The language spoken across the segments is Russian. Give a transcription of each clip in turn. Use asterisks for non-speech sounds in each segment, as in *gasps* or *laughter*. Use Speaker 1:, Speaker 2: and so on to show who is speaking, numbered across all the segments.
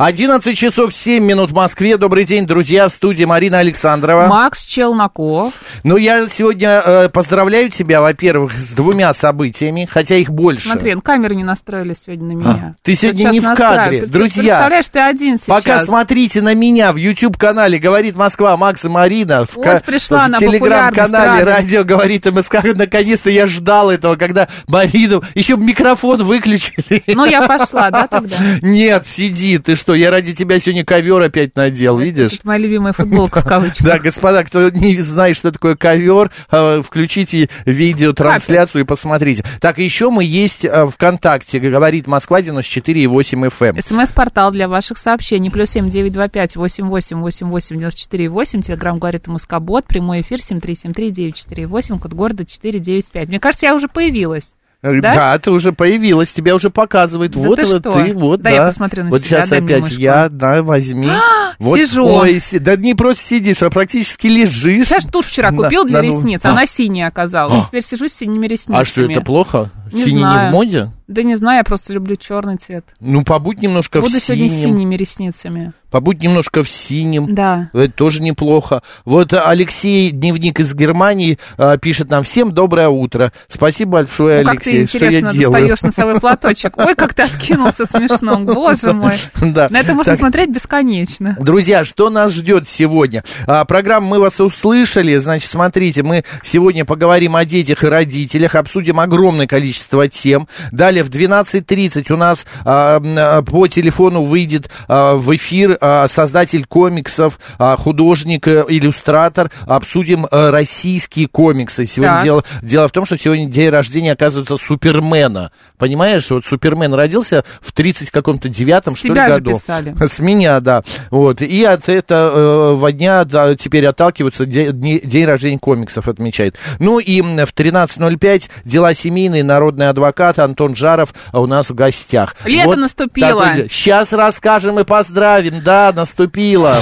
Speaker 1: 11 часов 7 минут в Москве. Добрый день, друзья, в студии Марина Александрова.
Speaker 2: Макс Челноков.
Speaker 1: Ну, я сегодня э, поздравляю тебя, во-первых, с двумя событиями, хотя их больше.
Speaker 2: Смотри, камеры не настроили сегодня на меня.
Speaker 1: А, ты сегодня
Speaker 2: Вот
Speaker 1: не в кадре. Друзья,
Speaker 2: Представляешь, ты один сейчас.
Speaker 1: Пока смотрите на меня в YouTube-канале «Говорит Москва» Макс и Марина. В,
Speaker 2: Вот пришла
Speaker 1: в телеграм-канале «Радио говорит МСК». Наконец-то я ждал этого, когда Марину... Еще микрофон выключили.
Speaker 2: Ну, я пошла, да, тогда? *laughs*
Speaker 1: Нет, сиди, ты что, я ради тебя сегодня ковер опять надел, видишь?
Speaker 2: Это моя любимая футболка в *laughs* кавычках.
Speaker 1: Да, господа, кто не знает, что такое ковер, э, включите видеотрансляцию и посмотрите. Так, еще мы есть э, ВКонтакте, говорит Москва 94,8 FM.
Speaker 2: СМС-портал для ваших сообщений. Плюс семь девять два пять восемь восемь восемь восемь девяносто четыре восемь. Телеграмм говорит Москобот. Прямой эфир семь три семь три девять четыре восемь. Код города четыре девять пять. Мне кажется, я уже появилась.
Speaker 1: Да?
Speaker 2: Да?
Speaker 1: ты уже появилась, тебя уже показывают.
Speaker 2: Да
Speaker 1: вот
Speaker 2: ты
Speaker 1: вот
Speaker 2: что?
Speaker 1: ты, вот,
Speaker 2: Дай
Speaker 1: да.
Speaker 2: я посмотрю на
Speaker 1: вот
Speaker 2: себя,
Speaker 1: сейчас опять я, да, возьми. вот,
Speaker 2: сижу.
Speaker 1: Ой, си- да не просто сидишь, а практически лежишь.
Speaker 2: Я ж тушь вчера купил для ресниц,
Speaker 1: А.
Speaker 2: она синяя оказалась.
Speaker 1: А.
Speaker 2: Теперь сижу с синими ресницами.
Speaker 1: А что, это плохо? Синий не в моде?
Speaker 2: Да не знаю, я просто люблю черный цвет.
Speaker 1: Ну, побудь немножко
Speaker 2: Буду
Speaker 1: в
Speaker 2: сегодня с
Speaker 1: синем.
Speaker 2: синими ресницами.
Speaker 1: Побудь немножко в синем.
Speaker 2: Да.
Speaker 1: Это тоже неплохо. Вот Алексей, дневник из Германии, э, пишет нам всем доброе утро. Спасибо большое,
Speaker 2: Ну, как ты
Speaker 1: Алексей, что я
Speaker 2: интересно
Speaker 1: делаю.
Speaker 2: достаешь носовой платочек. Ой, как ты *laughs* откинулся смешно, боже *laughs* мой.
Speaker 1: Да.
Speaker 2: На это можно
Speaker 1: Так,
Speaker 2: смотреть бесконечно.
Speaker 1: Друзья, что нас ждет сегодня? А, программа «Мы вас услышали». Значит, смотрите, мы сегодня поговорим о детях и родителях, обсудим огромное количество тем. Далее в 12.30 у нас а, а, по телефону выйдет а, в эфир а, создатель комиксов, а, художник, э, иллюстратор. Обсудим э, российские комиксы. Сегодня
Speaker 2: Так.
Speaker 1: дело, дело в том, что сегодня день рождения, оказывается, Супермена. Понимаешь, вот Супермен родился в 30 каком-то девятом, что ли, году.
Speaker 2: писали. *laughs*
Speaker 1: С меня, да. Вот. И от этого дня да, теперь отталкиваются, де- дни- день рождения комиксов отмечает. Ну и в 13.05 дела семейные, народный адвокат Антон Жаров а, у нас в гостях.
Speaker 2: Лето наступило.
Speaker 1: Сейчас расскажем и поздравим. Да, наступило.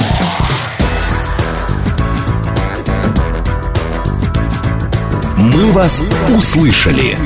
Speaker 3: «Мы вас услышали».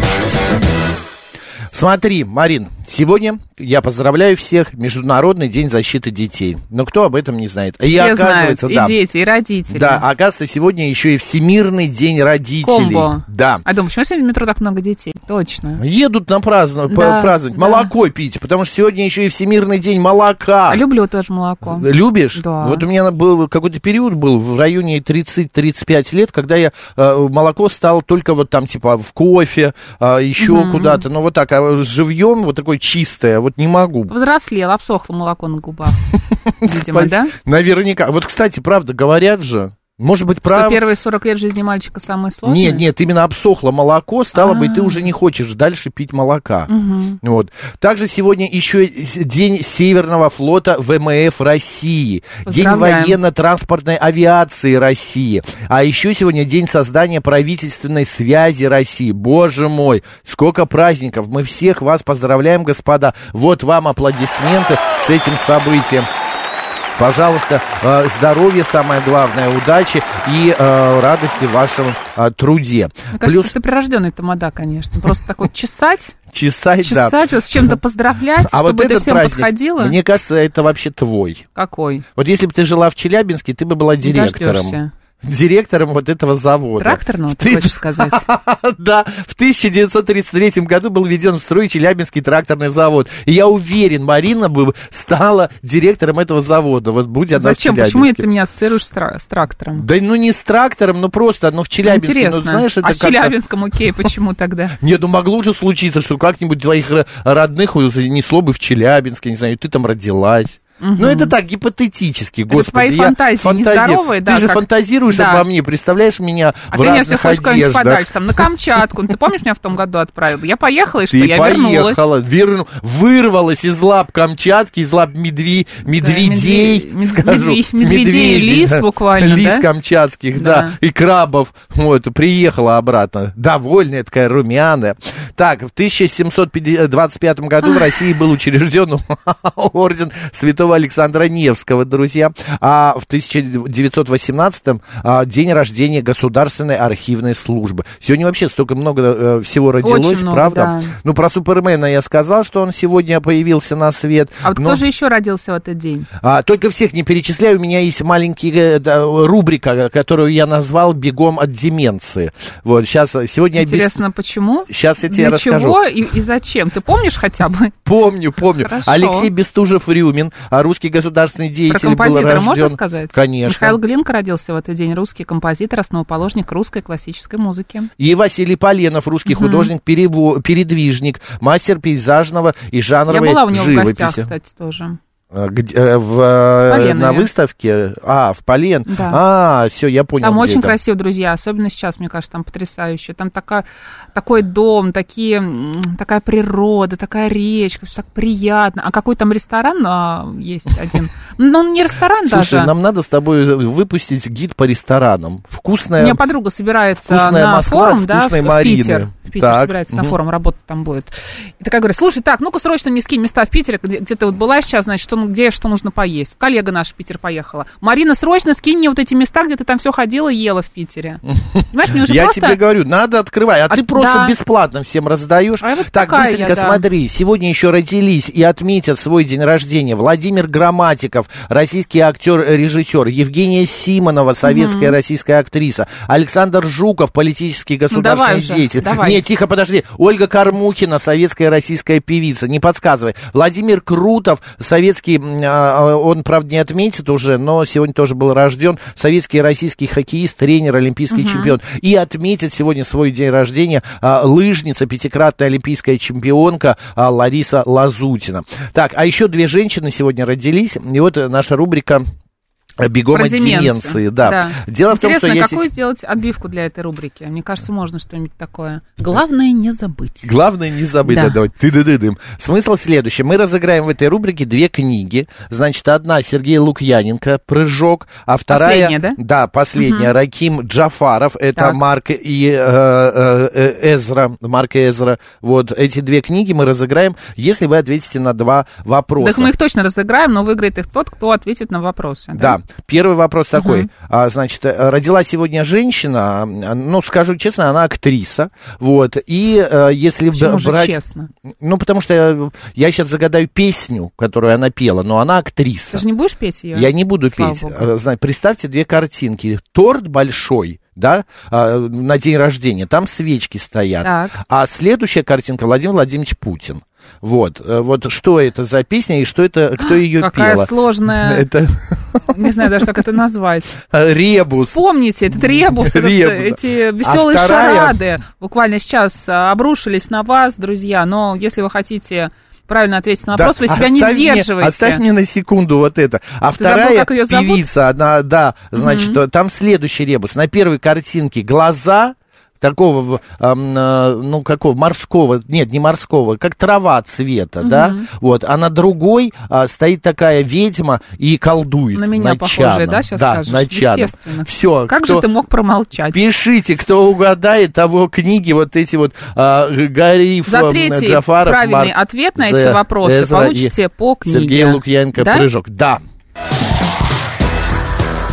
Speaker 1: Смотри, Марин, сегодня я поздравляю всех Международный день защиты детей. Но кто об этом не знает? и
Speaker 2: Все
Speaker 1: оказывается,
Speaker 2: знают,
Speaker 1: да.
Speaker 2: и дети, и родители.
Speaker 1: Да, оказывается, сегодня еще и Всемирный день родителей.
Speaker 2: Комбо.
Speaker 1: Да.
Speaker 2: А думаю, почему сегодня в метро так много детей? Точно.
Speaker 1: Едут на праздно-
Speaker 2: Да,
Speaker 1: праздновать,
Speaker 2: да.
Speaker 1: молоко пить, потому что сегодня еще и Всемирный день молока.
Speaker 2: А люблю тоже молоко.
Speaker 1: Любишь?
Speaker 2: Да.
Speaker 1: Вот у меня был какой-то период был в районе 30-35 лет, когда я э, молоко стало только вот там типа в кофе, а, еще куда-то, но вот так, а живьем вот такое чистое, вот не могу.
Speaker 2: Взрослел, обсохло молоко на губах. *laughs* Видимо, да?
Speaker 1: Наверняка. Вот, кстати, правда, говорят же, может быть,
Speaker 2: Что
Speaker 1: правда.
Speaker 2: первые 40 лет жизни мальчика самые сложные?
Speaker 1: Нет, нет, именно обсохло молоко, стало быть, ты
Speaker 2: А.
Speaker 1: уже не хочешь дальше пить молока.
Speaker 2: Мгм.
Speaker 1: Вот. Также сегодня еще день Северного флота ВМФ России, день военно-транспортной авиации России, а еще сегодня день создания правительственной связи России. Боже мой, сколько праздников! Мы всех вас поздравляем, господа. Вот вам аплодисменты с этим событием. Пожалуйста, э, здоровья самое главное, удачи и э, радости в вашем э, труде.
Speaker 2: Мне кажется,
Speaker 1: Плюс
Speaker 2: ты прирожденный тамада, конечно. Просто так вот чесать,
Speaker 1: чесать, да.
Speaker 2: чесать, вот с чем-то поздравлять,
Speaker 1: А
Speaker 2: чтобы
Speaker 1: вот
Speaker 2: это
Speaker 1: этот
Speaker 2: всем
Speaker 1: праздник,
Speaker 2: подходило.
Speaker 1: мне кажется, это вообще твой.
Speaker 2: Какой?
Speaker 1: Вот если бы ты жила в Челябинске, ты бы была
Speaker 2: Не
Speaker 1: директором.
Speaker 2: дождешься.
Speaker 1: Директором вот этого завода.
Speaker 2: Тракторного, ты
Speaker 1: Ты-
Speaker 2: хочешь сказать? *laughs*
Speaker 1: Да, в 1933 году был введен в строй Челябинский тракторный завод. И я уверен, Марина бы стала директором этого завода. Вот будь она
Speaker 2: Зачем?
Speaker 1: в.
Speaker 2: Почему ты меня ассоциируешь с, тра- с трактором?
Speaker 1: Да ну не с трактором, ну просто, ну в Челябинске,
Speaker 2: Интересно.
Speaker 1: ну знаешь, это
Speaker 2: а с
Speaker 1: как-то-
Speaker 2: Челябинском, окей, *laughs* почему тогда?
Speaker 1: Нет, ну могло же случиться, что как-нибудь твоих родных занесло бы в Челябинске, не знаю, ты там родилась. Ну, это так, гипотетически,
Speaker 2: Это
Speaker 1: господи.
Speaker 2: твои
Speaker 1: я
Speaker 2: фантазии
Speaker 1: фантази-
Speaker 2: нездоровые,
Speaker 1: Ты
Speaker 2: да,
Speaker 1: же
Speaker 2: как-
Speaker 1: фантазируешь
Speaker 2: да.
Speaker 1: обо мне, представляешь меня
Speaker 2: А
Speaker 1: в
Speaker 2: ты меня
Speaker 1: разных
Speaker 2: куда-нибудь
Speaker 1: одеждах.
Speaker 2: подальше, там, на *laughs* Камчатку. Ты помнишь, меня в том году отправил? Я поехала, и что, я вернулась.
Speaker 1: поехала, верну- вырвалась из лап Камчатки, из лап медви, медведей,
Speaker 2: медве- мед-
Speaker 1: скажу.
Speaker 2: медве- медведей лис
Speaker 1: да.
Speaker 2: буквально,
Speaker 1: Лис
Speaker 2: да?
Speaker 1: камчатских, да.
Speaker 2: Да.
Speaker 1: и крабов. Вот, приехала обратно, довольная такая, румяная. Так, в 1725 году в России был учрежден *laughs* орден святого Александра Невского, друзья. А в 1918 а, день рождения Государственной архивной службы. Сегодня вообще столько много э, всего родилось,
Speaker 2: много,
Speaker 1: правда?
Speaker 2: да.
Speaker 1: Ну, про Супермена я сказал, что он сегодня появился на свет.
Speaker 2: А вот
Speaker 1: но-
Speaker 2: кто же еще родился в этот день?
Speaker 1: а, только всех не перечисляю, у меня есть маленький э, да, рубрика, которую я назвал «Бегом от деменции». Вот, сейчас, сегодня я без-
Speaker 2: Интересно, почему?
Speaker 1: Сейчас я тебе
Speaker 2: Для
Speaker 1: расскажу.
Speaker 2: чего и, и зачем? Ты помнишь хотя бы?
Speaker 1: Помню, помню.
Speaker 2: Хорошо.
Speaker 1: Алексей Бестужев-Рюмин, русский государственный
Speaker 2: Про
Speaker 1: деятель, был
Speaker 2: композитора
Speaker 1: рожден.
Speaker 2: можно сказать?
Speaker 1: Конечно.
Speaker 2: Михаил Глинка родился в этот день, русский композитор, основоположник русской классической музыки.
Speaker 1: И Василий Поленов, русский художник, перебо- передвижник, мастер пейзажного и
Speaker 2: Я
Speaker 1: жанровой
Speaker 2: была у него в
Speaker 1: живописи.
Speaker 2: гостях, кстати, тоже.
Speaker 1: А, где- э, в, э,
Speaker 2: Поленове.
Speaker 1: на выставке? А, в Полен.
Speaker 2: Да.
Speaker 1: А, все, я понял.
Speaker 2: Там очень
Speaker 1: это.
Speaker 2: красиво, друзья, особенно сейчас, мне кажется, там потрясающе. Там такая, такой дом, такие, такая природа, такая речка, все так приятно. А какой там ресторан а, есть один? *laughs* Ну, он не ресторан
Speaker 1: Слушай,
Speaker 2: даже.
Speaker 1: нам надо с тобой выпустить гид по ресторанам.
Speaker 2: У
Speaker 1: Вкусная...
Speaker 2: меня подруга собирается
Speaker 1: Вкусная
Speaker 2: на
Speaker 1: Москва
Speaker 2: форум, да, в,
Speaker 1: вкусной
Speaker 2: в
Speaker 1: Марины.
Speaker 2: Питер. В Питер
Speaker 1: Так,
Speaker 2: собирается на форум, работать там будет. И такая говорит, слушай, так, ну-ка срочно мне скинь места в Питере, где, где ты вот была сейчас, значит, что, где что нужно поесть. Коллега наш в Питер поехала. Марина, срочно скинь мне вот эти места, где ты там все ходила и ела в Питере. Понимаешь, мне уже
Speaker 1: Я
Speaker 2: просто...
Speaker 1: тебе говорю, надо открывать, а,
Speaker 2: А-
Speaker 1: ты просто
Speaker 2: да.
Speaker 1: бесплатно всем раздаешь.
Speaker 2: А вот
Speaker 1: так, быстренько
Speaker 2: я, да.
Speaker 1: смотри, сегодня еще родились и отметят свой день рождения Владимир Грамматиков, российский актер-режиссер, Евгения Симонова, советская российская актриса, Александр Жуков, политический государственный
Speaker 2: Ну, давай уже,
Speaker 1: деятель.
Speaker 2: давай.
Speaker 1: Нет, тихо, подожди. Ольга Кормухина, советская российская певица, не подсказывай. Владимир Крутов, советский, м, а, он, правда, не отметит уже, но сегодня тоже был рожден, советский и российский хоккеист, тренер, олимпийский чемпион. И отметит сегодня свой день рождения а, лыжница, пятикратная олимпийская чемпионка а, Лариса Лазутина. Так, а еще две женщины сегодня родились, и вот наша рубрика «Бегом
Speaker 2: Про
Speaker 1: от
Speaker 2: деменцию.
Speaker 1: деменции». Да. Дело в том, что
Speaker 2: Интересно,
Speaker 1: я
Speaker 2: какую сделать отбивку для этой рубрики? Мне кажется, можно что-нибудь такое. Главное не забыть.
Speaker 1: Главное не забыть
Speaker 2: Да.
Speaker 1: отдавать. ты ды дым Смысл следующий. Мы разыграем в этой рубрике две книги. Значит, одна Сергей Лукьяненко «Прыжок», а вторая...
Speaker 2: Последняя, да?
Speaker 1: Да, последняя. Раким Джафаров. Это
Speaker 2: Так.
Speaker 1: Марк и э, э, э, Эзра. Марк и Эзра. Вот эти две книги мы разыграем, если вы ответите на два вопроса.
Speaker 2: Так мы их точно разыграем, но выиграет их тот, кто ответит на вопросы.
Speaker 1: Да, первый вопрос такой. А, значит, э, родила сегодня женщина, а, ну, скажу честно, она актриса, вот, и э, если
Speaker 2: Почему же
Speaker 1: брать...
Speaker 2: честно?
Speaker 1: Ну, потому что я, я сейчас загадаю песню, которую она пела, но она актриса.
Speaker 2: Ты же не будешь петь ее?
Speaker 1: Я не буду
Speaker 2: Слава
Speaker 1: петь.
Speaker 2: богу.
Speaker 1: Э, Представьте две картинки. Торт большой, да, а, на день рождения, там свечки стоят.
Speaker 2: Так.
Speaker 1: А следующая картинка Владимир Владимирович Путин. Вот, э, вот что это за песня и что это, кто ее
Speaker 2: Какая
Speaker 1: пела?
Speaker 2: сложная, *laughs*
Speaker 1: Это
Speaker 2: не знаю даже, как это назвать. *laughs*
Speaker 1: ребус.
Speaker 2: Вспомните, этот ребус, этот,
Speaker 1: Ребус.
Speaker 2: эти веселые
Speaker 1: А вторая-
Speaker 2: шарады буквально сейчас а, обрушились на вас, друзья. Но если вы хотите правильно ответить на
Speaker 1: Да,
Speaker 2: вопрос, вы себя не
Speaker 1: оставь мне-
Speaker 2: сдерживаете.
Speaker 1: оставь мне на секунду вот это. А
Speaker 2: Ты забыл,
Speaker 1: вторая
Speaker 2: как её зовут?
Speaker 1: певица, она, да, значит, э, там следующий ребус. На первой картинке глаза такого, э, ну, какого, морского, нет, не морского, как трава цвета, да, вот, а на другой а, стоит такая ведьма и колдует
Speaker 2: На меня похожая, да, сейчас
Speaker 1: да,
Speaker 2: скажешь?
Speaker 1: над чаном.
Speaker 2: Естественно.
Speaker 1: Все,
Speaker 2: Как же ты мог промолчать?
Speaker 1: Пишите, кто угадает, того книги, вот эти вот а, Гариф,
Speaker 2: За третий
Speaker 1: Джафаров,
Speaker 2: правильный
Speaker 1: Марк
Speaker 2: ответ на эти вопросы
Speaker 1: Эзра
Speaker 2: получите
Speaker 1: и
Speaker 2: по книге.
Speaker 1: Сергей Лукьяненко
Speaker 2: Да?
Speaker 1: «Прыжок». Да.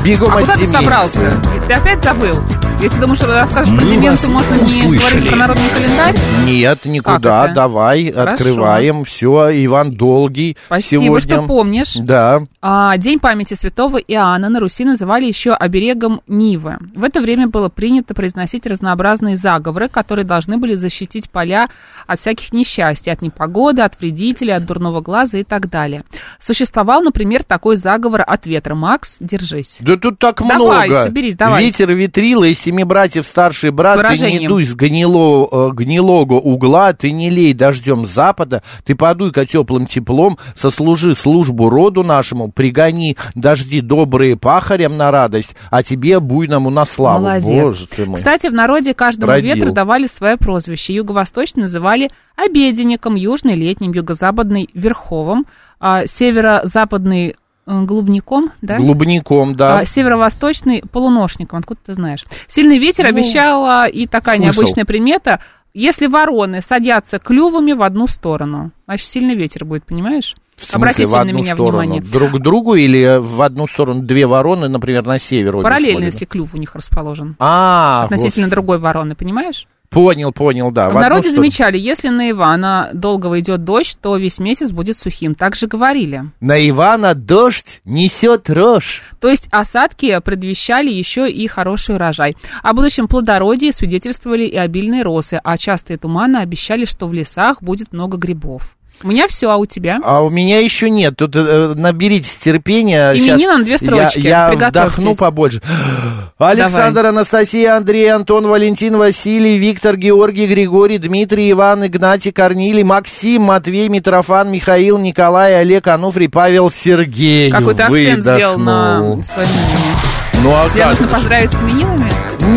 Speaker 1: Бегом
Speaker 2: А
Speaker 1: от
Speaker 2: куда ты
Speaker 1: деменции.
Speaker 2: собрался? Ты опять забыл? Если думаешь, что расскажешь про деменцию, можно не
Speaker 3: услышали.
Speaker 2: говорить про народный календарь?
Speaker 1: Нет, никуда, давай,
Speaker 2: Хорошо.
Speaker 1: открываем, все, Иван Долгий
Speaker 2: Спасибо,
Speaker 1: сегодня.
Speaker 2: что помнишь.
Speaker 1: Да,
Speaker 2: А, День памяти святого Иоанна на Руси называли еще оберегом Нивы. В это время было принято произносить разнообразные заговоры, которые должны были защитить поля от всяких несчастий, от непогоды, от вредителей, от дурного глаза и так далее. Существовал, например, такой заговор от ветра. Макс, держись.
Speaker 1: да тут так
Speaker 2: Давай,
Speaker 1: много.
Speaker 2: соберись, давай.
Speaker 1: Ветер, ветрила и семи братьев старший брат, ты не дуй с гнило, э, гнилого угла, ты не лей дождем запада, ты подуй-ка теплым теплом, сослужи службу роду нашему, пригони дожди добрые пахарям на радость, а тебе буйному на славу.
Speaker 2: Молодец.
Speaker 1: Боже ты мой.
Speaker 2: Кстати, в народе каждому
Speaker 1: Родил.
Speaker 2: ветру давали свое прозвище. Юго-восточный называли обеденником, южный летним, юго-западный верховым, а северо-западный э, глубником, да?
Speaker 1: Глубником, да.
Speaker 2: А северо-восточный полуношником, откуда ты знаешь? Сильный ветер обещала и такая
Speaker 1: Ну, слышал.
Speaker 2: необычная примета. Если вороны садятся клювами в одну сторону, значит, сильный ветер будет, понимаешь?
Speaker 1: В смысле,
Speaker 2: Обрати
Speaker 1: в одну
Speaker 2: на меня
Speaker 1: сторону?
Speaker 2: внимание.
Speaker 1: Друг к другу или в одну сторону две вороны, например, на север?
Speaker 2: Параллельно, если клюв у них расположен.
Speaker 1: А,
Speaker 2: Относительно
Speaker 1: вот.
Speaker 2: другой вороны, понимаешь?
Speaker 1: Понял, понял, да.
Speaker 2: В,
Speaker 1: одну
Speaker 2: народе
Speaker 1: сторону.
Speaker 2: замечали, если на Ивана долгого идет дождь, то весь месяц будет сухим. Так же говорили.
Speaker 1: На Ивана дождь несет рожь.
Speaker 2: То есть осадки предвещали еще и хороший урожай. О будущем плодородии свидетельствовали и обильные росы, а частые туманы обещали, что в лесах будет много грибов. У меня все, а у тебя?
Speaker 1: А у меня еще нет. Тут э, наберитесь терпения.
Speaker 2: Именинам две строчки.
Speaker 1: Я, я вдохну побольше. *gasps* Александр, Анастасия, Андрей, Антон, Валентин, Василий, Виктор, Георгий, Григорий, Дмитрий, Иван, Игнатий, Корнилий, Максим, Матвей, Митрофан, Михаил, Николай, Олег, Ануфрий, Павел, Сергей.
Speaker 2: Какой-то акцент сделал на своем имени.
Speaker 1: Ну а
Speaker 2: Тебе
Speaker 1: как
Speaker 2: нужно
Speaker 1: же?
Speaker 2: поздравить с именинами?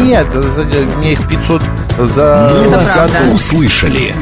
Speaker 1: Нет, за- мне их 500 за
Speaker 3: вас
Speaker 2: правда.
Speaker 3: услышали.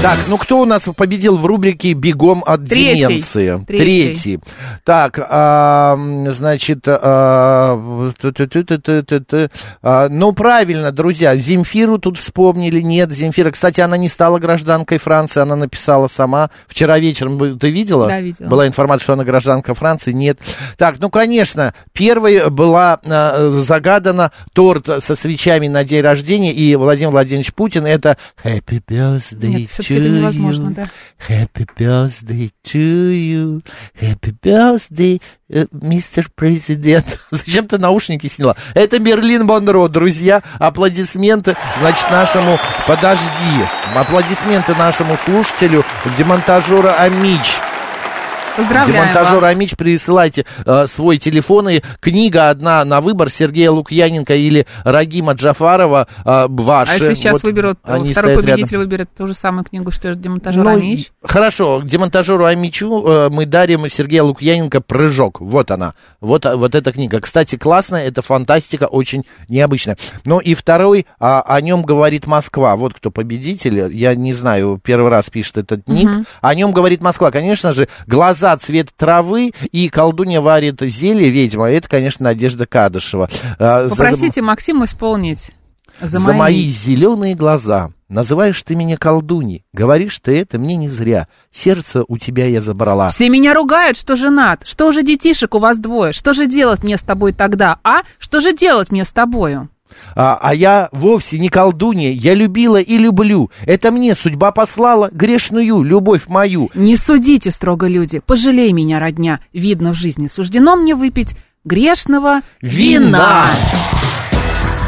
Speaker 1: Так, ну кто у нас победил в рубрике «Бегом от
Speaker 2: Третий.
Speaker 1: деменции»?
Speaker 2: Третий.
Speaker 1: Так, а, значит, а, ту-ту-ту-ту-ту-ту-ту. А, ну, правильно, друзья, Земфиру тут вспомнили. Нет, Земфира, кстати, она не стала гражданкой Франции, она написала сама. Вчера вечером, ты видела?
Speaker 2: Да, видела.
Speaker 1: Была информация, что она гражданка Франции, нет. Так, ну, конечно, первой была а, загадана торт со свечами на день рождения, и Владимир Владимирович Путин это «Happy birthday
Speaker 2: Нет, это невозможно,
Speaker 1: you,
Speaker 2: да.
Speaker 1: Happy birthday to you, Happy birthday, э, мистер президент». *laughs* Зачем ты наушники сняла? Это Берлин Монро, друзья. Аплодисменты, значит, нашему... Подожди. Аплодисменты нашему слушателю, демонтажера Амич.
Speaker 2: Поздравляем
Speaker 1: Демонтажер
Speaker 2: вас.
Speaker 1: Амич, присылайте э, свой телефон. И книга одна на выбор Сергея Лукьяненко или Рагима Джафарова э, ваши.
Speaker 2: А если сейчас
Speaker 1: Вот
Speaker 2: выберут,
Speaker 1: они
Speaker 2: второй
Speaker 1: стоят рядом.
Speaker 2: победитель выберет ту же самую книгу, что и демонтажер
Speaker 1: Ну,
Speaker 2: Амич?
Speaker 1: Хорошо, демонтажеру Амичу э, мы дарим Сергея Лукьяненко «Прыжок». Вот она, вот, а, вот эта книга. Кстати, классная, это фантастика, очень необычная. Ну и второй, а, о нем говорит Москва. Вот кто победитель, я не знаю, первый раз пишет этот ник. О нем говорит Москва. Конечно же, глаза цвет травы и колдунья варит зелье, ведьма. Это, конечно, Надежда Кадышева. А,
Speaker 2: Попросите Максима исполнить за,
Speaker 1: за мои зеленые глаза. Называешь ты меня колдуньей. Говоришь ты это мне не зря. Сердце у тебя я забрала.
Speaker 2: Все меня ругают, что женат. Что же детишек у вас двое? Что же делать мне с тобой тогда? А? Что же делать мне с тобою?
Speaker 1: А, а я вовсе не колдунья. Я любила и люблю. Это мне судьба послала грешную любовь мою.
Speaker 2: Не судите строго люди, пожалей меня, родня. Видно, в жизни суждено мне выпить грешного вина.
Speaker 1: Вина.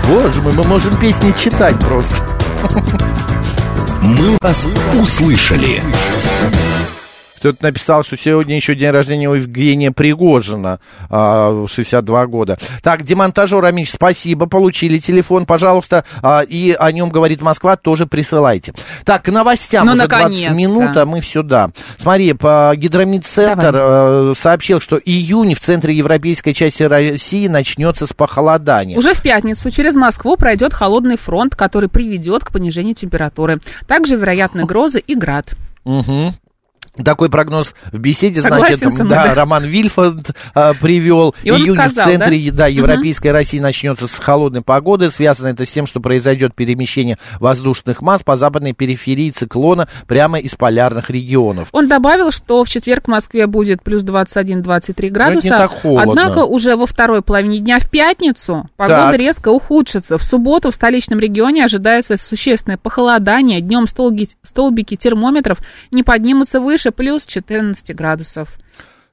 Speaker 1: Боже мой, мы можем песни читать просто. *laughs*
Speaker 3: Мы вас услышали.
Speaker 1: Кто-то написал, что сегодня еще день рождения у Евгения Пригожина, а, 62 года. Так, демонтажер Амич, спасибо, получили телефон, пожалуйста, а, и о нем говорит Москва, тоже присылайте. Так, к новостям
Speaker 2: Ну,
Speaker 1: уже 20
Speaker 2: наконец-то.
Speaker 1: минут, а мы все, да. Смотри, по Гидромедцентр э, сообщил, что июнь в центре европейской части России начнется с похолодания.
Speaker 2: Уже в пятницу через Москву пройдет холодный фронт, который приведет к понижению температуры. Также вероятны грозы и град.
Speaker 1: Мгм. Такой прогноз в беседе,
Speaker 2: Согласен
Speaker 1: значит,
Speaker 2: мной,
Speaker 1: да,
Speaker 2: да.
Speaker 1: Роман Вильфанд а, привел.
Speaker 2: И
Speaker 1: Июнь
Speaker 2: сказал,
Speaker 1: в центре
Speaker 2: да?
Speaker 1: да? европейской России начнется с холодной погоды. Связано это с тем, что произойдет перемещение воздушных масс по западной периферии циклона прямо из полярных регионов.
Speaker 2: Он добавил, что в четверг в Москве будет плюс 21-23 градуса.
Speaker 1: не так холодно.
Speaker 2: Однако уже во второй половине дня в пятницу погода
Speaker 1: Так.
Speaker 2: резко ухудшится. В субботу в столичном регионе ожидается существенное похолодание. Днем столбики термометров не поднимутся выше плюс 14 градусов.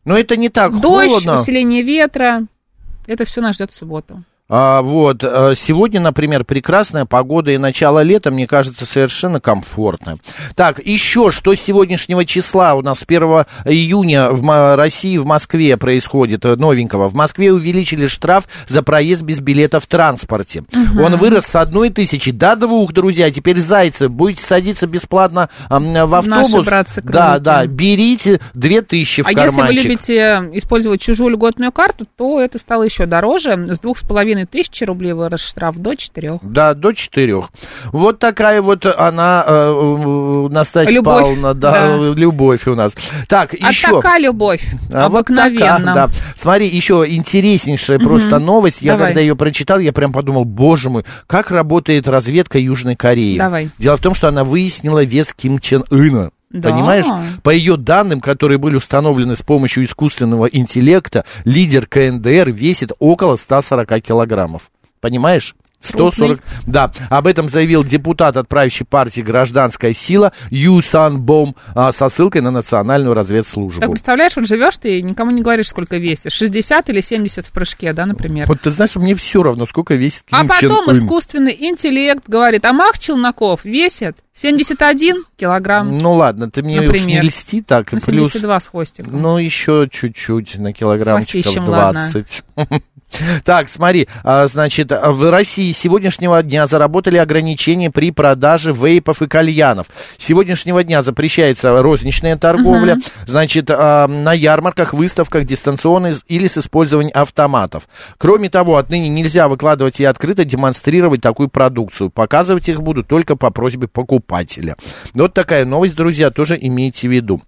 Speaker 1: Но это не так
Speaker 2: Дождь,
Speaker 1: холодно.
Speaker 2: усиление ветра. Это все нас ждет в субботу.
Speaker 1: А, вот, э, сегодня, например, прекрасная погода и начало лета, мне кажется, совершенно комфортно. Так, еще, что с сегодняшнего числа у нас 1 июня в России, в Москве происходит э, новенького. В Москве увеличили штраф за проезд без билета в транспорте. Он вырос с одной тысячи до двух, друзья. Теперь, зайцы, будете садиться бесплатно в автобус.
Speaker 2: Наши
Speaker 1: да, да, берите две тысячи в
Speaker 2: А если вы
Speaker 1: карманчик.
Speaker 2: любите использовать чужую льготную карту, то это стало еще дороже. С двух с половиной тысяч рублей вырос штраф до четырех.
Speaker 1: Да, до четырех. Вот такая вот она, э, Настасья
Speaker 2: Любовь,
Speaker 1: Павловна, да,
Speaker 2: да.
Speaker 1: любовь у нас. Так,
Speaker 2: А
Speaker 1: еще.
Speaker 2: такая любовь,
Speaker 1: А вот
Speaker 2: обыкновенно.
Speaker 1: такая, да. Смотри, еще интереснейшая просто новость. Я
Speaker 2: Давай.
Speaker 1: когда ее прочитал, я прям подумал, боже мой, как работает разведка Южной Кореи.
Speaker 2: Давай.
Speaker 1: Дело в том, что она выяснила вес Ким Чен Ына.
Speaker 2: Да.
Speaker 1: Понимаешь? По ее данным, которые были установлены с помощью искусственного интеллекта, лидер КНДР весит около 140 килограммов. Понимаешь? 140. Да, об этом заявил депутат от правящей партии «Гражданская сила» Ю Сан Бом а, со ссылкой на национальную разведслужбу.
Speaker 2: Так представляешь, вот живешь ты и никому не говоришь, сколько весишь. 60 или 70 в прыжке, да, например.
Speaker 1: Вот ты знаешь, мне все равно, сколько весит Ким
Speaker 2: А потом
Speaker 1: Чен Ын.
Speaker 2: искусственный интеллект говорит, а Мах Челноков весит 71 килограмм.
Speaker 1: Ну ладно, ты мне уж не
Speaker 2: Например.
Speaker 1: льсти так.
Speaker 2: Ну,
Speaker 1: плюс,
Speaker 2: 72 с хвостиком.
Speaker 1: ну, еще чуть-чуть на килограммчиков
Speaker 2: хвостищем, ладно. *laughs*
Speaker 1: 20. Так, смотри, а, значит, в России с сегодняшнего дня заработали ограничения при продаже вейпов и кальянов. С сегодняшнего дня запрещается розничная торговля, значит, а, на ярмарках, выставках дистанционно или с использованием автоматов. Кроме того, отныне нельзя выкладывать и открыто демонстрировать такую продукцию. Показывать их будут только по просьбе покупателя. Вот такая новость, друзья, тоже имейте в виду.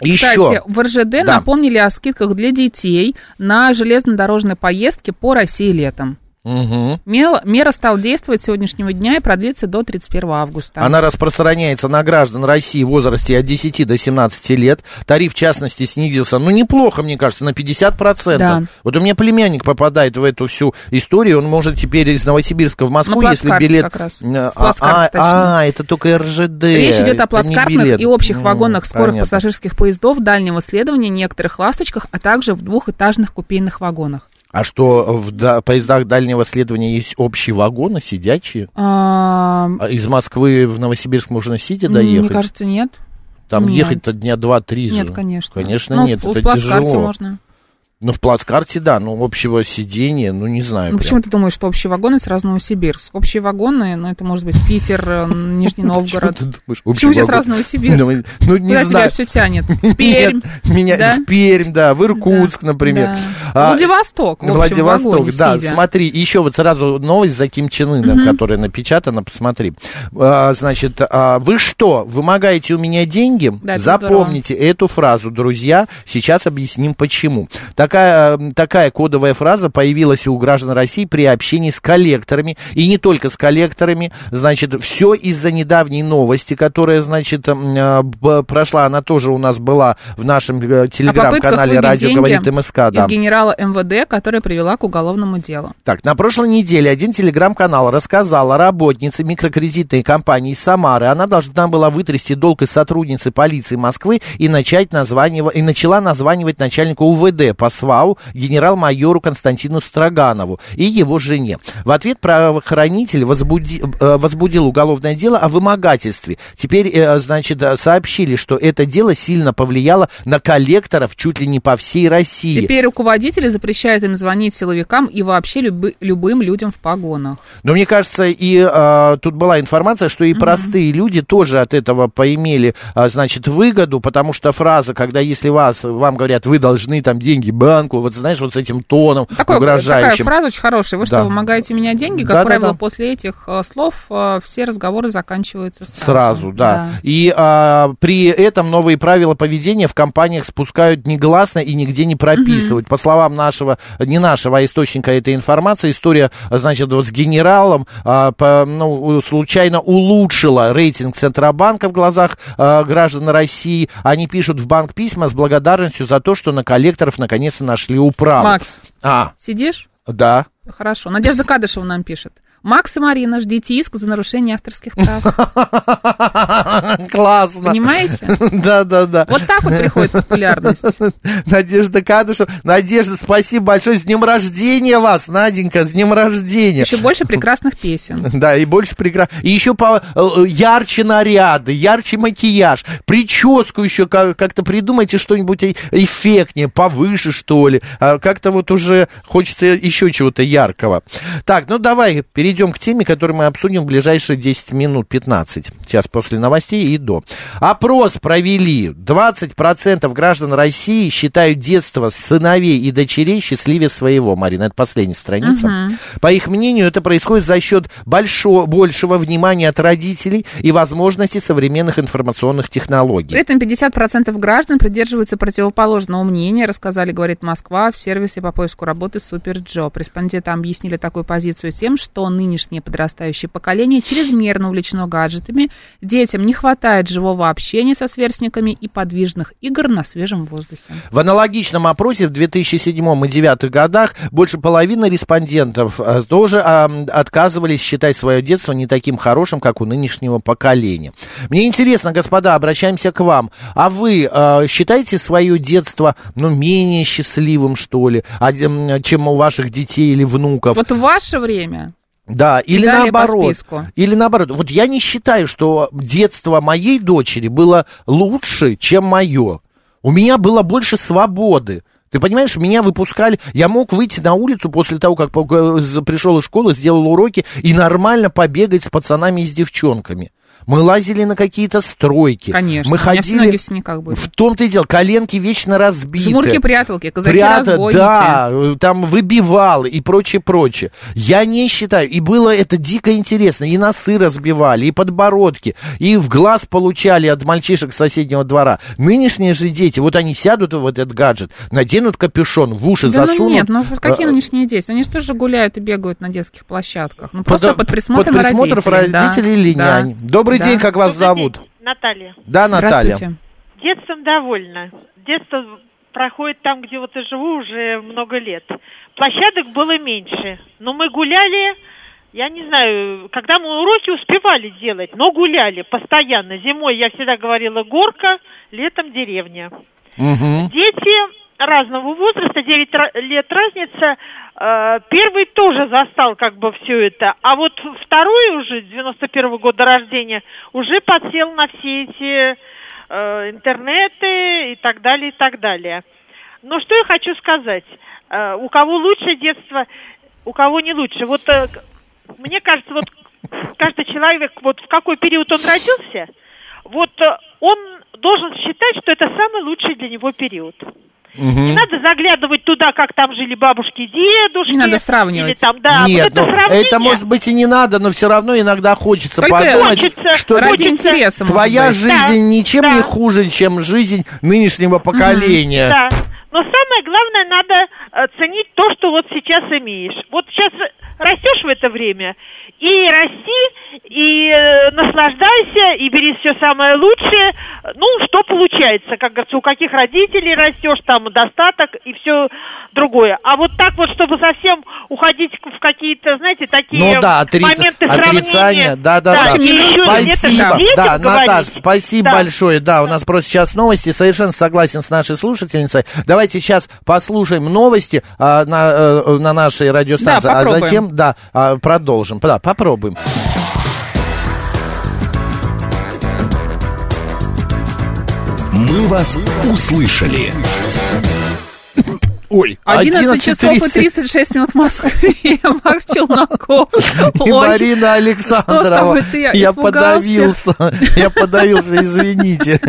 Speaker 2: Кстати,
Speaker 1: Еще.
Speaker 2: в РЖД
Speaker 1: Да.
Speaker 2: напомнили о скидках для детей на железнодорожные поездки по России летом.
Speaker 1: Мгм.
Speaker 2: Мел- Мера стала действовать с сегодняшнего дня и продлится до 31 августа.
Speaker 1: Она распространяется на граждан России в возрасте от 10 до 17 лет. Тариф, в частности, снизился, ну, неплохо, мне кажется, на 50%.
Speaker 2: Да.
Speaker 1: Вот у меня племянник попадает в эту всю историю, он может теперь из Новосибирска в Москву,
Speaker 2: На
Speaker 1: если билет...
Speaker 2: как раз.
Speaker 1: А, а, а, это только РЖД.
Speaker 2: Речь идет о плацкартных и общих
Speaker 1: М,
Speaker 2: вагонах скорых
Speaker 1: понятно.
Speaker 2: пассажирских поездов дальнего следования, некоторых ласточках, а также в двухэтажных купейных вагонах.
Speaker 1: А что, в да- поездах дальнего следования есть общие вагоны, сидячие?
Speaker 2: А,
Speaker 1: А из Москвы в Новосибирск можно сидя
Speaker 2: Мне
Speaker 1: доехать?
Speaker 2: кажется, нет.
Speaker 1: Там
Speaker 2: нет.
Speaker 1: ехать-то дня два-три же.
Speaker 2: Нет, конечно.
Speaker 1: Конечно,
Speaker 2: Ну,
Speaker 1: нет,
Speaker 2: в- в
Speaker 1: это
Speaker 2: плацкарте
Speaker 1: тяжело.
Speaker 2: можно.
Speaker 1: Ну, в плацкарте, да, но общего сидения, ну, не знаю.
Speaker 2: Ну,
Speaker 1: прям.
Speaker 2: почему ты думаешь, что общие вагоны сразу Новосибирск? Общие вагоны, ну, это может быть Питер, э, *laughs* Нижний Новгород.
Speaker 1: Почему ты думаешь,
Speaker 2: Почему сейчас сразу Новосибирск?
Speaker 1: Ну, ну, не
Speaker 2: Куда тебя
Speaker 1: знаю.
Speaker 2: все тянет? *laughs* В Пермь.
Speaker 1: Меня
Speaker 2: да?
Speaker 1: в Пермь, да, в Иркутск, например. А,
Speaker 2: Владивосток.
Speaker 1: Владивосток, да. Смотри, еще вот сразу новость за Ким Чен Ыном, которая напечатана, посмотри. А, значит, а, вы что, вымогаете у меня деньги? Запомните эту фразу, друзья. Сейчас объясним почему. Такая, м, такая кодовая фраза появилась у граждан России при общении с коллекторами. И не только с коллекторами. Значит, все из-за недавней новости, которая, значит, м, а, б- прошла. Она тоже у нас была в нашем э, телеграм-канале «Радио говорит МСК». Да.
Speaker 2: Из генерала МВД, которая привела к уголовному делу.
Speaker 1: Так, на прошлой неделе один телеграм-канал рассказал о работнице микрокредитной компании Самары. Она должна была вытрясти долг из сотрудницы полиции Москвы и, начать названивать, и начала названивать начальнику УВД по СВАУ генерал-майору Константину Строганову и его жене. В ответ правоохранитель возбуди- э, возбудил уголовное дело о вымогательстве. Теперь, э, значит, сообщили, что это дело сильно повлияло на коллекторов чуть ли не по всей России.
Speaker 2: Теперь руководители запрещают им звонить силовикам и вообще любы- любым людям в погонах.
Speaker 1: Но мне кажется, и а, тут была информация, что и простые люди тоже от этого поимели, а, значит, выгоду, потому что фраза, когда если вас, вам говорят, вы должны там деньги банку, вот знаешь, вот с этим тоном
Speaker 2: Такой, такая
Speaker 1: угрожающим.
Speaker 2: фраза очень хорошая. Вы
Speaker 1: Да.
Speaker 2: что, вымогаете меня деньги? Как
Speaker 1: Да, да,
Speaker 2: правило,
Speaker 1: да.
Speaker 2: после этих э, слов э, все разговоры заканчиваются сразу.
Speaker 1: Сразу, да. И а, при этом новые правила поведения в компаниях спускают негласно и нигде не прописывают. По словам нашего, не нашего, а источника этой информации, история, значит, вот с генералом а, по- ну, случайно улучшила рейтинг Центробанка в глазах а, граждан России. Они пишут в банк письма с благодарностью за то, что на коллекторов наконец-то нашли управу.
Speaker 2: Макс,
Speaker 1: А,
Speaker 2: сидишь?
Speaker 1: да.
Speaker 2: Хорошо. Надежда Кадышева нам пишет. Макс и Марина, ждите иск за нарушение авторских прав. *laughs*
Speaker 1: Классно.
Speaker 2: Понимаете? *laughs*
Speaker 1: Да, да, да.
Speaker 2: Вот так вот приходит популярность. *laughs*
Speaker 1: Надежда Кадышева. Надежда, спасибо большое. С днем рождения вас, Наденька, с днем рождения.
Speaker 2: Еще больше прекрасных песен.
Speaker 1: Да, и больше прекрасно. И еще по, э, ярче наряды, ярче макияж, прическу еще как- как-то придумайте что-нибудь э- эффектнее, повыше, что ли. А Как-то вот уже хочется еще чего-то яркого. Так, ну давай перейдем к теме, которую мы обсудим в ближайшие 10 минут, 15. Сейчас после новостей и до. Опрос провели. 20% граждан России считают детство сыновей и дочерей счастливее своего. Марина, это последняя страница. По их мнению, это происходит за счет большого, большего внимания от родителей и возможностей современных информационных
Speaker 2: При
Speaker 1: технологий.
Speaker 2: этом 50% граждан придерживаются противоположного мнения, рассказали, говорит Москва, в сервисе по поиску работы SuperJob. Респонденты объяснили такую позицию тем, что нынешнее подрастающее поколение чрезмерно увлечено гаджетами, детям не хватает живого общения со сверстниками и подвижных игр на свежем воздухе.
Speaker 1: В аналогичном опросе в 2007 и 2009 годах больше половины респондентов э, тоже а, отказывались считать свое детство не таким хорошим, как у нынешнего поколения. Мне интересно, господа, обращаемся к вам. А вы э, считаете свое детство, ну, менее счастливым, что ли, а, чем у ваших детей или внуков?
Speaker 2: Вот в ваше время
Speaker 1: Да, или
Speaker 2: далее
Speaker 1: наоборот. Или наоборот. Вот я не считаю, что детство моей дочери было лучше, чем мое. У меня было больше свободы. Ты понимаешь, меня выпускали, я мог выйти на улицу после того, как з- пришел из школы, сделал уроки и нормально побегать с пацанами и с девчонками. Мы лазили на какие-то стройки.
Speaker 2: Конечно,
Speaker 1: Мы
Speaker 2: у меня ноги
Speaker 1: ходили...
Speaker 2: в синяках были.
Speaker 1: В том-то и дело, коленки вечно разбиты.
Speaker 2: Жмурки-пряталки,
Speaker 1: Прята,
Speaker 2: казаки-разбойники.
Speaker 1: да, э, там выбивал и прочее, прочее. Я не считаю, и было это дико интересно, и носы разбивали, и подбородки, и в глаз получали от мальчишек соседнего двора. Нынешние же дети, вот они сядут в этот гаджет, наденут капюшон, в уши
Speaker 2: Да ну
Speaker 1: засунут.
Speaker 2: нет, ну какие
Speaker 1: э,
Speaker 2: нынешние дети? Они же тоже гуляют и бегают на детских площадках. Ну просто
Speaker 1: под,
Speaker 2: под, присмотром
Speaker 1: под присмотром
Speaker 2: родителей. да,
Speaker 1: родителей или
Speaker 2: да,
Speaker 1: нянь. Добрый
Speaker 2: да.
Speaker 1: день, как вас
Speaker 4: Добрый
Speaker 1: зовут?
Speaker 4: день, Наталья.
Speaker 1: Да, Наталья.
Speaker 4: Детством довольна. Детство проходит там, где вот я живу уже много лет. Площадок было меньше, но мы гуляли, я не знаю, когда мы уроки успевали делать, но гуляли постоянно. Зимой я всегда говорила горка, летом деревня.
Speaker 1: Мгм.
Speaker 4: Дети разного возраста, 9 ра- лет разница. Э, Первый тоже застал как бы все это, а вот второй уже, 91 года рождения, уже подсел на все эти э, интернеты и так далее, и так далее. Но что я хочу сказать, Э, у кого лучше детство, у кого не лучше. Вот мне кажется, вот каждый человек, вот в какой период он родился, вот он должен считать, что это самый лучший для него период. Не надо заглядывать туда, как там жили бабушки, дедушки.
Speaker 2: Не надо сравнивать.
Speaker 4: Или там, да,
Speaker 1: Нет,
Speaker 4: вот это
Speaker 1: ну,
Speaker 4: сравнение.
Speaker 1: это может быть и не надо, но все равно иногда хочется
Speaker 2: Только
Speaker 1: подумать,
Speaker 4: хочется,
Speaker 1: что
Speaker 2: Ради интереса,
Speaker 1: твоя
Speaker 2: быть.
Speaker 1: жизнь
Speaker 4: Да,
Speaker 1: ничем
Speaker 4: да.
Speaker 1: не хуже, чем жизнь нынешнего поколения.
Speaker 4: Да. Но самое главное, надо э, ценить то, что вот сейчас имеешь. Вот сейчас растешь в это время, и расти, и э, наслаждайся, и бери все самое лучшее. Ну, что получается, как говорится, у каких родителей растешь, там достаток и все другое. А вот так вот, чтобы совсем уходить в какие-то, знаете, такие
Speaker 1: Ну да, отри-
Speaker 4: моменты
Speaker 1: отрицания,
Speaker 4: сравнения.
Speaker 1: да, да, да.
Speaker 4: еще
Speaker 1: Спасибо, да. Наташ, спасибо
Speaker 4: Да.
Speaker 1: большое. Да, у нас просто сейчас новости. Совершенно согласен с нашей слушательницей. Давайте сейчас послушаем новости а, на, э, на нашей радиостанции,
Speaker 2: Да,
Speaker 1: а затем, да, а, продолжим. Да, попробуем.
Speaker 3: «Мы вас услышали».
Speaker 1: Ой,
Speaker 2: 11 часов и
Speaker 1: 11:30.
Speaker 2: 36 минут в Москве. *laughs* Макс Челноков.
Speaker 1: И
Speaker 2: Ой,
Speaker 1: Марина Александрова. Я подавился. Я *laughs* подавился, извините.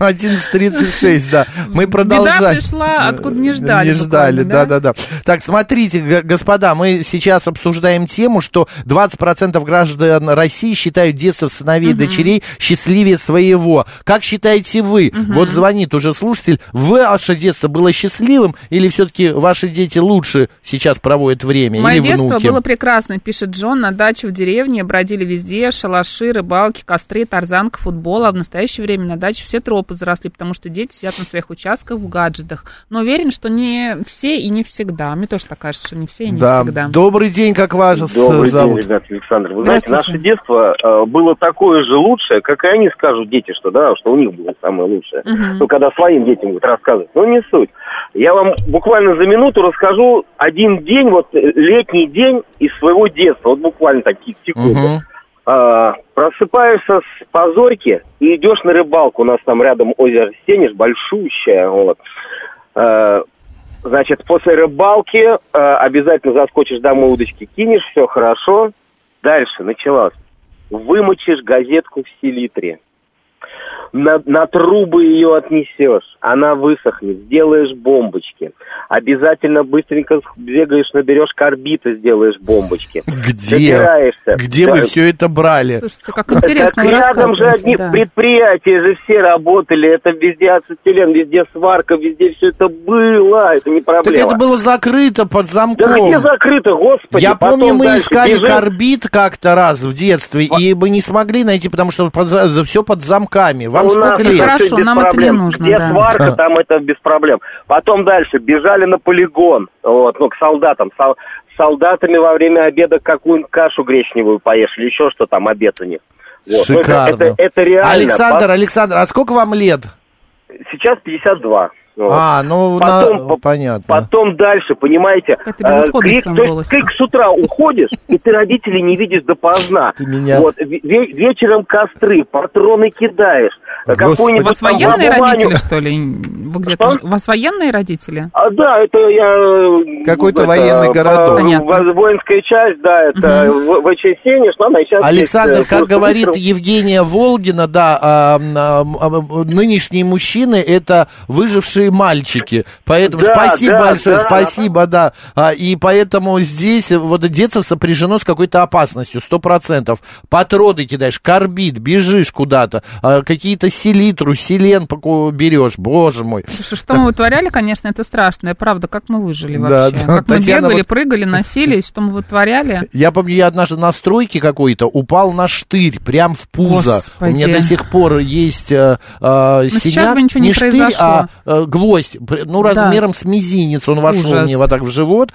Speaker 1: 11.36, да. Мы продолжаем.
Speaker 2: пришла, откуда не ждали
Speaker 1: Не ждали,
Speaker 2: буквально,
Speaker 1: да, да, да. Так, смотрите, господа, мы сейчас обсуждаем тему, что 20% граждан России считают детство сыновей и дочерей счастливее своего. Как считаете вы? Вот звонит уже слушатель. Ваше детство было счастливым или все-таки ваши дети лучше сейчас проводят время?
Speaker 2: Мое
Speaker 1: или
Speaker 2: детство
Speaker 1: внуки?
Speaker 2: было прекрасно, пишет Джон. На даче в деревне бродили везде, шалаши, рыбалки, костры, тарзанка, футбол. А в настоящее время на даче все тропы заросли, потому что дети сидят на своих участках в гаджетах. Но уверен, что не все и не всегда. Мне тоже так кажется, что не все и не
Speaker 1: Да.
Speaker 2: всегда.
Speaker 1: Добрый день, как вас
Speaker 5: Добрый
Speaker 1: зовут?
Speaker 5: день, ребят, Александр. Вы знаете,
Speaker 2: Здравствуйте.
Speaker 5: наше детство э, было такое же лучшее, как и они скажут, дети, что да, что у них было самое лучшее.
Speaker 2: Мгм.
Speaker 5: Ну, когда своим детям будут рассказывать. Но не суть. Я вам буквально за минуту расскажу один день, вот э, летний день из своего детства. Вот буквально такие секунды.
Speaker 1: Мгм.
Speaker 5: А, просыпаешься с позорьки и идешь на рыбалку. У нас там рядом озеро Сенеж, большущее. Вот. А, значит, после рыбалки а, обязательно заскочишь домой, удочки кинешь, все хорошо. Дальше началось. Вымочишь газетку в селитре. На, на трубы ее отнесешь, она высохнет, сделаешь бомбочки. Обязательно быстренько бегаешь, наберешь карбита, сделаешь бомбочки.
Speaker 1: Где? Где
Speaker 5: Да.
Speaker 1: вы все это брали?
Speaker 2: Слушайте, как интересно
Speaker 5: так рядом же одни
Speaker 2: да.
Speaker 5: предприятия же все работали, это везде ацетилен, везде сварка, везде все это было, это не
Speaker 1: Так
Speaker 5: проблема.
Speaker 1: это было закрыто под
Speaker 5: Да где
Speaker 1: замком.
Speaker 5: закрыто, господи.
Speaker 1: Я помню, мы искали
Speaker 5: бежим.
Speaker 1: карбид как-то раз в детстве, и мы не смогли найти, потому что под, за, все под замками. Вам
Speaker 5: У
Speaker 1: сколько
Speaker 5: нас
Speaker 1: лет?
Speaker 5: это
Speaker 2: Хорошо, нам это не
Speaker 5: проблем.
Speaker 2: нужно,
Speaker 5: Где
Speaker 2: да.
Speaker 5: сварка, там это без проблем. Потом дальше бежали на полигон, вот, ну, к солдатам. Сол- солдатами во время обеда какую-нибудь кашу гречневую поешь или еще что там, обед у них. Вот. Ну, это-
Speaker 1: Шикарно.
Speaker 5: Это, это реально.
Speaker 1: Александр, Александр, а сколько вам лет?
Speaker 5: Сейчас 52.
Speaker 1: А, ну,
Speaker 5: Потом,
Speaker 1: на-
Speaker 5: по-
Speaker 1: понятно.
Speaker 5: Потом дальше, понимаете,
Speaker 2: Какая-то
Speaker 5: э,
Speaker 2: безысходность
Speaker 5: крик, то есть крик с утра уходишь, *laughs* и ты родителей не видишь допоздна.
Speaker 1: Ты меня-
Speaker 5: Вот, ве- ве- вечером костры, патроны кидаешь. э,
Speaker 1: Господи.
Speaker 2: У вас военные родители, что ли? Вы где-то... У вас военные родители?
Speaker 5: А, да, это я... э,
Speaker 1: Какой-то
Speaker 5: это,
Speaker 1: военный
Speaker 5: по-
Speaker 1: городок.
Speaker 2: Понятно.
Speaker 5: во- Воинская часть, да, это в- ВЧ Сенеж, но она сейчас...
Speaker 1: Александр,
Speaker 5: есть, э,
Speaker 1: как
Speaker 5: просто
Speaker 1: говорит. Евгения Волгина, да, а, а, а, нынешние мужчины это выжившие мальчики. Поэтому
Speaker 5: Да,
Speaker 1: спасибо
Speaker 5: да,
Speaker 1: большое,
Speaker 5: да.
Speaker 1: спасибо, да. А, и поэтому здесь вот детство сопряжено с какой-то опасностью, сто процентов. Патроны кидаешь, карбид, бежишь куда-то, а, какие-то селитру, селен берешь, боже мой.
Speaker 2: Слушай, что мы вытворяли, конечно, это страшно. И правда, как мы выжили
Speaker 1: Да,
Speaker 2: вообще?
Speaker 1: да,
Speaker 2: как мы
Speaker 1: Татьяна,
Speaker 2: бегали,
Speaker 1: вот-
Speaker 2: прыгали, носились, что мы вытворяли?
Speaker 1: Я помню, я однажды на стройке какой-то упал на штырь, прям в пузо.
Speaker 2: Господи.
Speaker 1: У меня до сих пор есть э, э, синяк.
Speaker 2: сейчас бы ничего не
Speaker 1: штырь,
Speaker 2: произошло.
Speaker 1: а э, гвоздь, ну,
Speaker 2: Да.
Speaker 1: размером с мизинец. Он вошел
Speaker 2: Ужас.
Speaker 1: мне вот так в живот.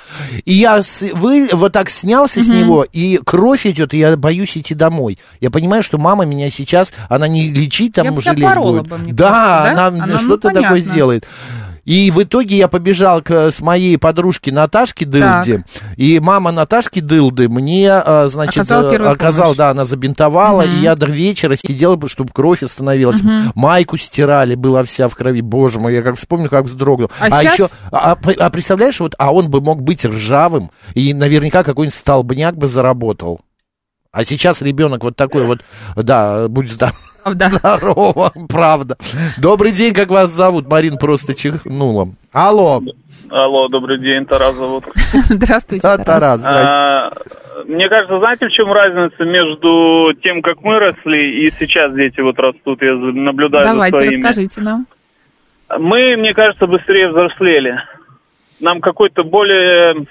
Speaker 1: И я с- вы, вот так снялся с него, и кровь идет, и я боюсь идти домой. Я понимаю, что мама меня сейчас, она не лечить там
Speaker 2: Я
Speaker 1: жалеть будет.
Speaker 2: бы,
Speaker 1: да,
Speaker 2: кажется, да?
Speaker 1: она,
Speaker 2: Она, ну,
Speaker 1: что-то такое
Speaker 2: понятно.
Speaker 1: сделает. И в итоге я побежал к, с моей подружки Наташки Дылди, и мама Наташки Дылды мне, а, значит,
Speaker 2: Оказала
Speaker 1: э,
Speaker 2: помощь.
Speaker 1: да, она забинтовала, и я до вечера сидела, чтобы кровь остановилась. Майку стирали, была вся в крови, боже мой, я как вспомню, как вздрогнул.
Speaker 2: А сейчас-
Speaker 1: еще, а, а- а представляешь, вот, а он бы мог быть ржавым, и наверняка какой-нибудь столбняк бы заработал. А сейчас ребенок вот такой вот, да, будь здоров.
Speaker 2: Правда. *laughs*
Speaker 1: Здорово, правда. Добрый день, как вас зовут? Марин просто чихнула. Алло,
Speaker 6: Алло, добрый день, Тарас зовут. *laughs*
Speaker 2: Здравствуйте,
Speaker 1: а,
Speaker 2: Тарас.
Speaker 1: Тарас.
Speaker 6: А, мне кажется, знаете, в чем разница между тем, как мы росли, и сейчас дети вот растут, я за- наблюдаю
Speaker 2: Давайте,
Speaker 6: за своими.
Speaker 2: расскажите нам.
Speaker 6: Мы, мне кажется, быстрее взрослели. Нам какой-то более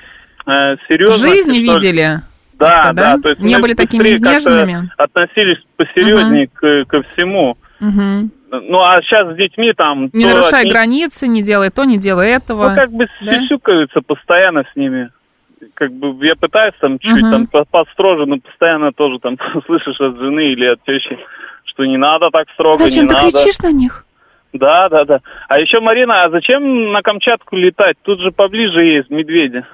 Speaker 6: э, серьезный...
Speaker 2: Жизнь видели.
Speaker 6: Да,
Speaker 2: как-то,
Speaker 6: да,
Speaker 2: да?
Speaker 6: то есть
Speaker 2: Не были такими изнеженными?
Speaker 6: относились посерьезнее к- ко всему.
Speaker 2: Мгм.
Speaker 6: Ну, а сейчас с детьми там...
Speaker 2: Не нарушай
Speaker 6: одни-
Speaker 2: границы, не делай то, не делай этого.
Speaker 6: Ну, как бы
Speaker 2: Да?
Speaker 6: сюсюкаются постоянно с ними. Как бы я пытаюсь там чуть
Speaker 2: Мгм.
Speaker 6: там по- построже, но постоянно тоже там *laughs* слышишь от жены или от тещи, что не надо так строго,
Speaker 2: Зачем ты
Speaker 6: надо.
Speaker 2: кричишь на них?
Speaker 6: Да, да, да. А еще, Марина, а зачем на Камчатку летать? Тут же поближе есть медведи.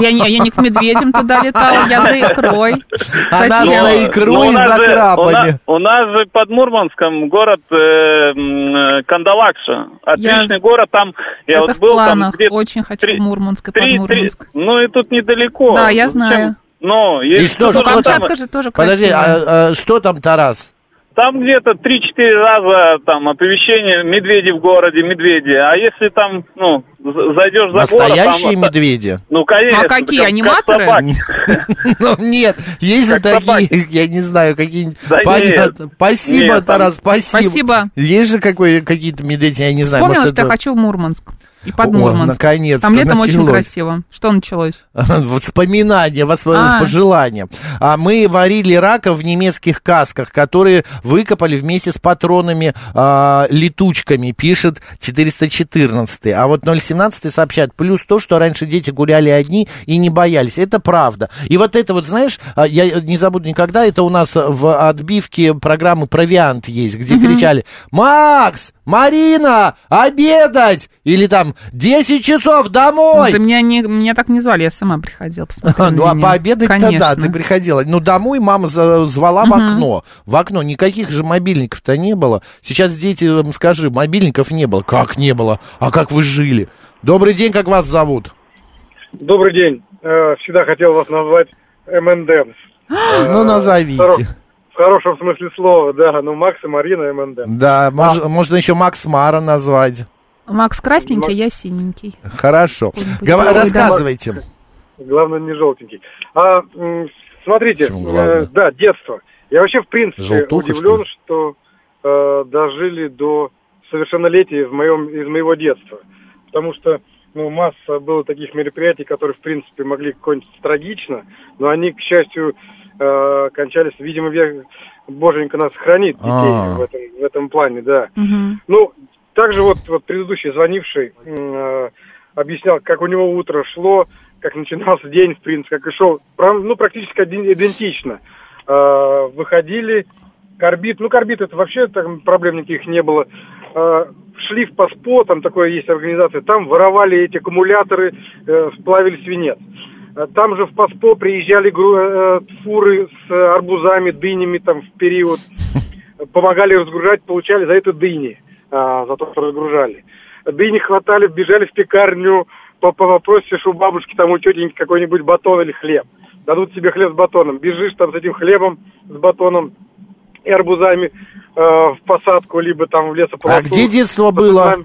Speaker 2: Я, не- я не к медведям туда летала, я за икрой.
Speaker 1: Она
Speaker 2: Зачем?
Speaker 1: за икрой
Speaker 6: Ну, у
Speaker 1: и
Speaker 6: нас
Speaker 1: за
Speaker 6: же-
Speaker 1: крабами.
Speaker 6: У нас, у нас же под Мурманском город э, э, Кандалакша. Отличный
Speaker 2: Я-
Speaker 6: город, там я
Speaker 2: Это
Speaker 6: вот
Speaker 2: в
Speaker 6: был, там
Speaker 2: планах.
Speaker 6: где
Speaker 2: Очень хочу
Speaker 6: три-
Speaker 2: в Мурманск и под Мурманск.
Speaker 6: ну и тут недалеко.
Speaker 2: Да, я знаю.
Speaker 6: Ну,
Speaker 1: И
Speaker 6: есть
Speaker 1: что,
Speaker 2: Ну,
Speaker 1: что там?
Speaker 2: Камчатка же тоже
Speaker 1: Подожди,
Speaker 2: красивая.
Speaker 1: а, а что там, Тарас?
Speaker 6: Там где-то 3-4 раза там оповещение медведи в городе, медведи. А если там, ну, зайдешь за город...
Speaker 1: Настоящие
Speaker 6: там,
Speaker 1: медведи?
Speaker 6: Ну, конечно.
Speaker 2: А какие,
Speaker 6: как-
Speaker 2: аниматоры? *laughs*
Speaker 1: Ну, нет, есть же такие, *laughs* я не знаю, какие-нибудь...
Speaker 6: Да
Speaker 1: Понятно.
Speaker 6: нет.
Speaker 1: Спасибо, Тарас, спасибо.
Speaker 2: Спасибо.
Speaker 1: Есть же какой, какие-то медведи, я не знаю,
Speaker 2: Вспомнила, что я хочу в Мурманск. И под Мурманск.
Speaker 1: наконец-то
Speaker 2: Там летом очень
Speaker 1: началось.
Speaker 2: красиво. Что началось? *laughs*
Speaker 1: Воспоминания, восп-
Speaker 2: А.
Speaker 1: пожелания. А мы варили раков в немецких касках, которые выкопали вместе с патронами а, летучками, пишет 414. А вот 017 сообщает, плюс то, что раньше дети гуляли одни и не боялись. Это правда. И вот это вот, знаешь, а, я не забуду никогда, это у нас в отбивке программы «Провиант» есть, где кричали «Макс! Марина! Обедать!» Или там «10 часов домой!»
Speaker 2: Да меня, не, меня так не звали, я сама приходила посмотреть.
Speaker 1: Ну, а пообедать-то да, ты приходила. Ну, домой мама звала в окно. В окно. Никаких же мобильников-то не было. Сейчас дети, м, скажи, мобильников не было. Как не было? А как вы жили? Добрый день, как вас зовут?
Speaker 7: Добрый день. Э, Всегда хотел вас назвать МНД. *gasps*
Speaker 1: Ну, назовите.
Speaker 7: В хорошем смысле слова, да. Ну, Макс и Марина МНД.
Speaker 1: Да, мож- можно еще Макс Мара назвать.
Speaker 2: Макс красненький, я синенький.
Speaker 1: Хорошо. Гова-
Speaker 2: такой, да.
Speaker 1: рассказывайте.
Speaker 7: Главное, не желтенький. А, смотрите, э, да, детство. Я вообще, в принципе,
Speaker 1: Желтуха,
Speaker 7: удивлен, что, э, дожили до совершеннолетия в моем, из моего детства. Потому что ну, масса было таких мероприятий, которые, в принципе, могли кончиться трагично, но они, к счастью, э, кончались, видимо, век, боженька нас хранит детей
Speaker 1: А.
Speaker 7: в, этом, в этом плане, да. Ну, также вот, вот предыдущий звонивший э, объяснял, как у него утро шло, как начинался день, в принципе, как и шел. Прям, ну, практически один- идентично. Э, выходили, корбит, ну, корбит это вообще там проблем никаких не было. Э, шли в ПАСПО, там такое есть организация, там воровали эти аккумуляторы, э, сплавили свинец. Э, Там же в ПАСПО приезжали э, фуры с арбузами, дынями там в период *laughs* помогали разгружать, получали за это дыни, а, за то, что разгружали. Дыни хватали, бежали в пекарню, по попросишь у бабушки там у тетеньки какой-нибудь батон или хлеб. Дадут тебе хлеб с батоном. Бежишь там с этим хлебом, с батоном и арбузами э, в посадку, либо там в лесополосу.
Speaker 1: А где детство было?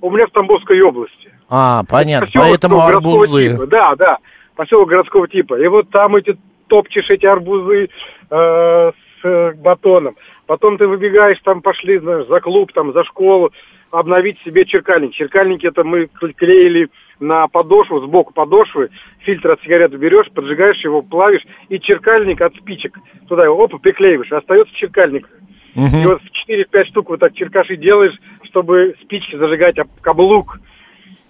Speaker 7: У меня в Тамбовской области.
Speaker 1: А, понятно,
Speaker 7: Поселок
Speaker 1: поэтому
Speaker 7: городского
Speaker 1: арбузы.
Speaker 7: типа. Да, да, поселок городского типа. И вот там эти топчешь эти арбузы э, с э, батоном. Потом ты выбегаешь, там пошли, знаешь, за клуб, там, за школу, обновить себе черкальник. Черкальники это мы клеили на подошву, сбоку подошвы, фильтр от сигареты берешь, поджигаешь его, плавишь, и черкальник от спичек туда его, опа, приклеиваешь, остается черкальник. И вот в 4-5 штук вот так черкаши делаешь, чтобы спички зажигать об каблук.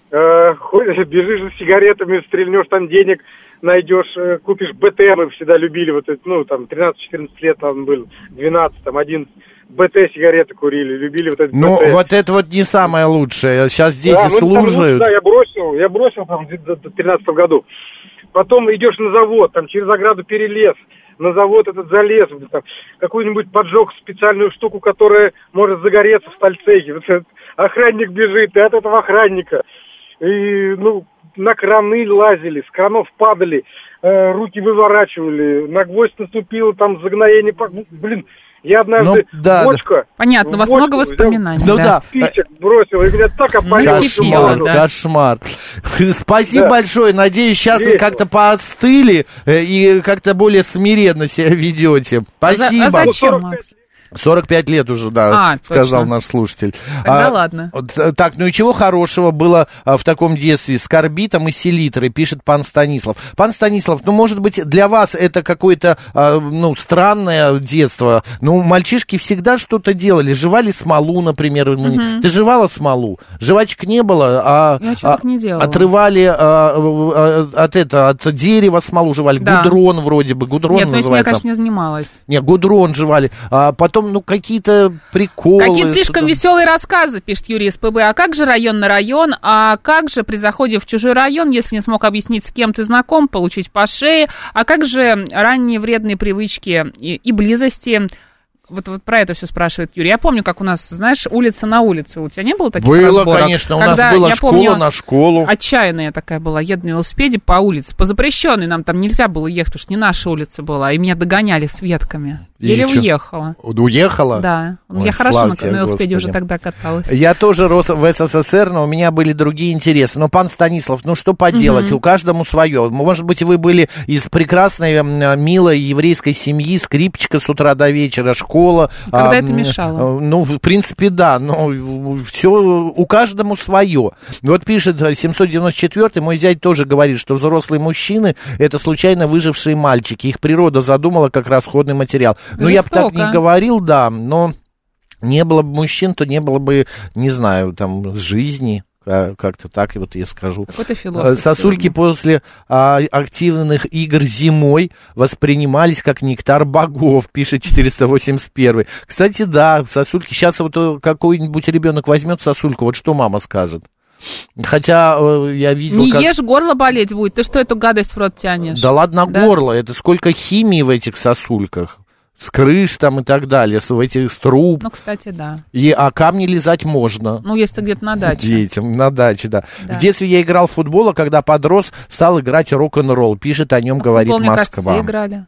Speaker 7: Э, ходишь, бежишь за сигаретами, стрельнешь там денег, найдешь, э, купишь БТ, мы всегда любили, вот это, ну, там, 13-14 лет там был, 12, там, 11, БТ сигареты курили, любили вот это
Speaker 1: Ну,
Speaker 7: БТ.
Speaker 1: вот это вот не самое лучшее. Сейчас дети
Speaker 7: Да, ну, там, ну,
Speaker 1: служат.
Speaker 7: да, я бросил, я бросил там в 2013 году. Потом идешь на завод, там через ограду перелез, на завод этот залез, там, какую-нибудь поджег специальную штуку, которая может загореться в стальцехе. Вот охранник бежит, и от этого охранника. И, ну, на краны лазили, с кранов падали, э, руки выворачивали, на гвоздь наступило, там загноение, ну, блин, я однажды
Speaker 1: Ну, да,
Speaker 7: бочка...
Speaker 2: Понятно, у вас
Speaker 7: бочку
Speaker 2: много
Speaker 7: взял,
Speaker 2: воспоминаний.
Speaker 1: Ну да.
Speaker 7: спичек бросил, и меня так опалило. морду.
Speaker 2: да.
Speaker 1: Кошмар. Спасибо
Speaker 7: Да.
Speaker 1: большое. Надеюсь, сейчас вы
Speaker 7: Весело.
Speaker 1: как-то поотстыли э, и как-то более смиренно себя ведете.
Speaker 2: А за-
Speaker 1: Спасибо.
Speaker 2: А зачем, Макс?
Speaker 1: 45 лет уже, да,
Speaker 2: А,
Speaker 1: сказал
Speaker 2: точно.
Speaker 1: наш слушатель.
Speaker 2: Тогда ладно.
Speaker 1: вот, э, Так, ну и чего хорошего было а, в таком детстве с карбитом и селитрой, пишет пан Станислав. Пан Станислав, ну, может быть, для вас это какое-то, а, ну, странное детство. Ну, мальчишки всегда что-то делали. Жевали смолу, например.
Speaker 2: Мгм.
Speaker 1: Ты жевала смолу? Жвачек не было, а...
Speaker 2: Я так не делала.
Speaker 1: Отрывали а, а, от, это, от дерева смолу жевали.
Speaker 2: Да.
Speaker 1: Гудрон вроде бы, гудрон
Speaker 2: Нет, ну этим я,
Speaker 1: называется.
Speaker 2: конечно, не занималась.
Speaker 1: Не, гудрон жевали. А потом, ну, какие-то приколы.
Speaker 2: Какие-то слишком веселые рассказы, пишет Юрий СПБ. А как же район на район? А как же при заходе в чужой район, если не смог объяснить, с кем ты знаком, получить по шее? А как же ранние вредные привычки и, и близости? Вот, вот про это все спрашивает Юрий. Я помню, как у нас, знаешь, улица на улице. У тебя не было таких
Speaker 1: Было,
Speaker 2: разборок?
Speaker 1: конечно, у
Speaker 2: Когда,
Speaker 1: нас была школа
Speaker 2: помню,
Speaker 1: на школу.
Speaker 2: Отчаянная такая была. Еду на велосипеде по улице. По запрещенной нам там нельзя было ехать, потому что не наша улица была. И меня догоняли с ветками.
Speaker 1: И
Speaker 2: Еле
Speaker 1: чё?
Speaker 2: уехала.
Speaker 1: Уехала?
Speaker 2: Да.
Speaker 1: Ой,
Speaker 2: я хорошо на,
Speaker 1: тебе,
Speaker 2: на велосипеде
Speaker 1: Господи.
Speaker 2: уже тогда каталась.
Speaker 1: Я тоже рос в СССР, но у меня были другие интересы. Но, пан Станислав, ну что поделать,
Speaker 2: Мгм.
Speaker 1: у каждому свое. Может быть, вы были из прекрасной, милой еврейской семьи, скрипочка с утра до вечера, школа.
Speaker 2: Когда это мешало?
Speaker 1: Ну, в принципе, да, но все у каждому свое. Вот пишет 794 мой зять тоже говорит, что взрослые мужчины это случайно выжившие мальчики. Их природа задумала как расходный материал. Ну, я бы так не говорил, да, но не было бы мужчин, то не было бы, не знаю, там, жизни как-то так, вот я скажу.
Speaker 2: Какой-то философ.
Speaker 1: Сосульки сегодня. после а, активных игр зимой воспринимались как нектар богов, пишет 481. Кстати, да, сосульки, сейчас вот э, какой-нибудь ребенок возьмет сосульку, вот что мама скажет? Хотя э, я видел...
Speaker 2: Не
Speaker 1: как...
Speaker 2: ешь, горло болеть будет. Ты что эту гадость в рот тянешь?
Speaker 1: Да ладно, да? горло. Это сколько химии в этих сосульках с крыш там и так далее, с этих с труб.
Speaker 2: Ну, кстати, да.
Speaker 1: И, а камни лизать можно.
Speaker 2: Ну, если где-то на даче.
Speaker 1: Детям, на даче, да. да. В детстве я играл в футбол, а когда подрос, стал играть рок-н-ролл. Пишет о нем, а говорит футбол, Москва. Мне
Speaker 2: кажется, играли.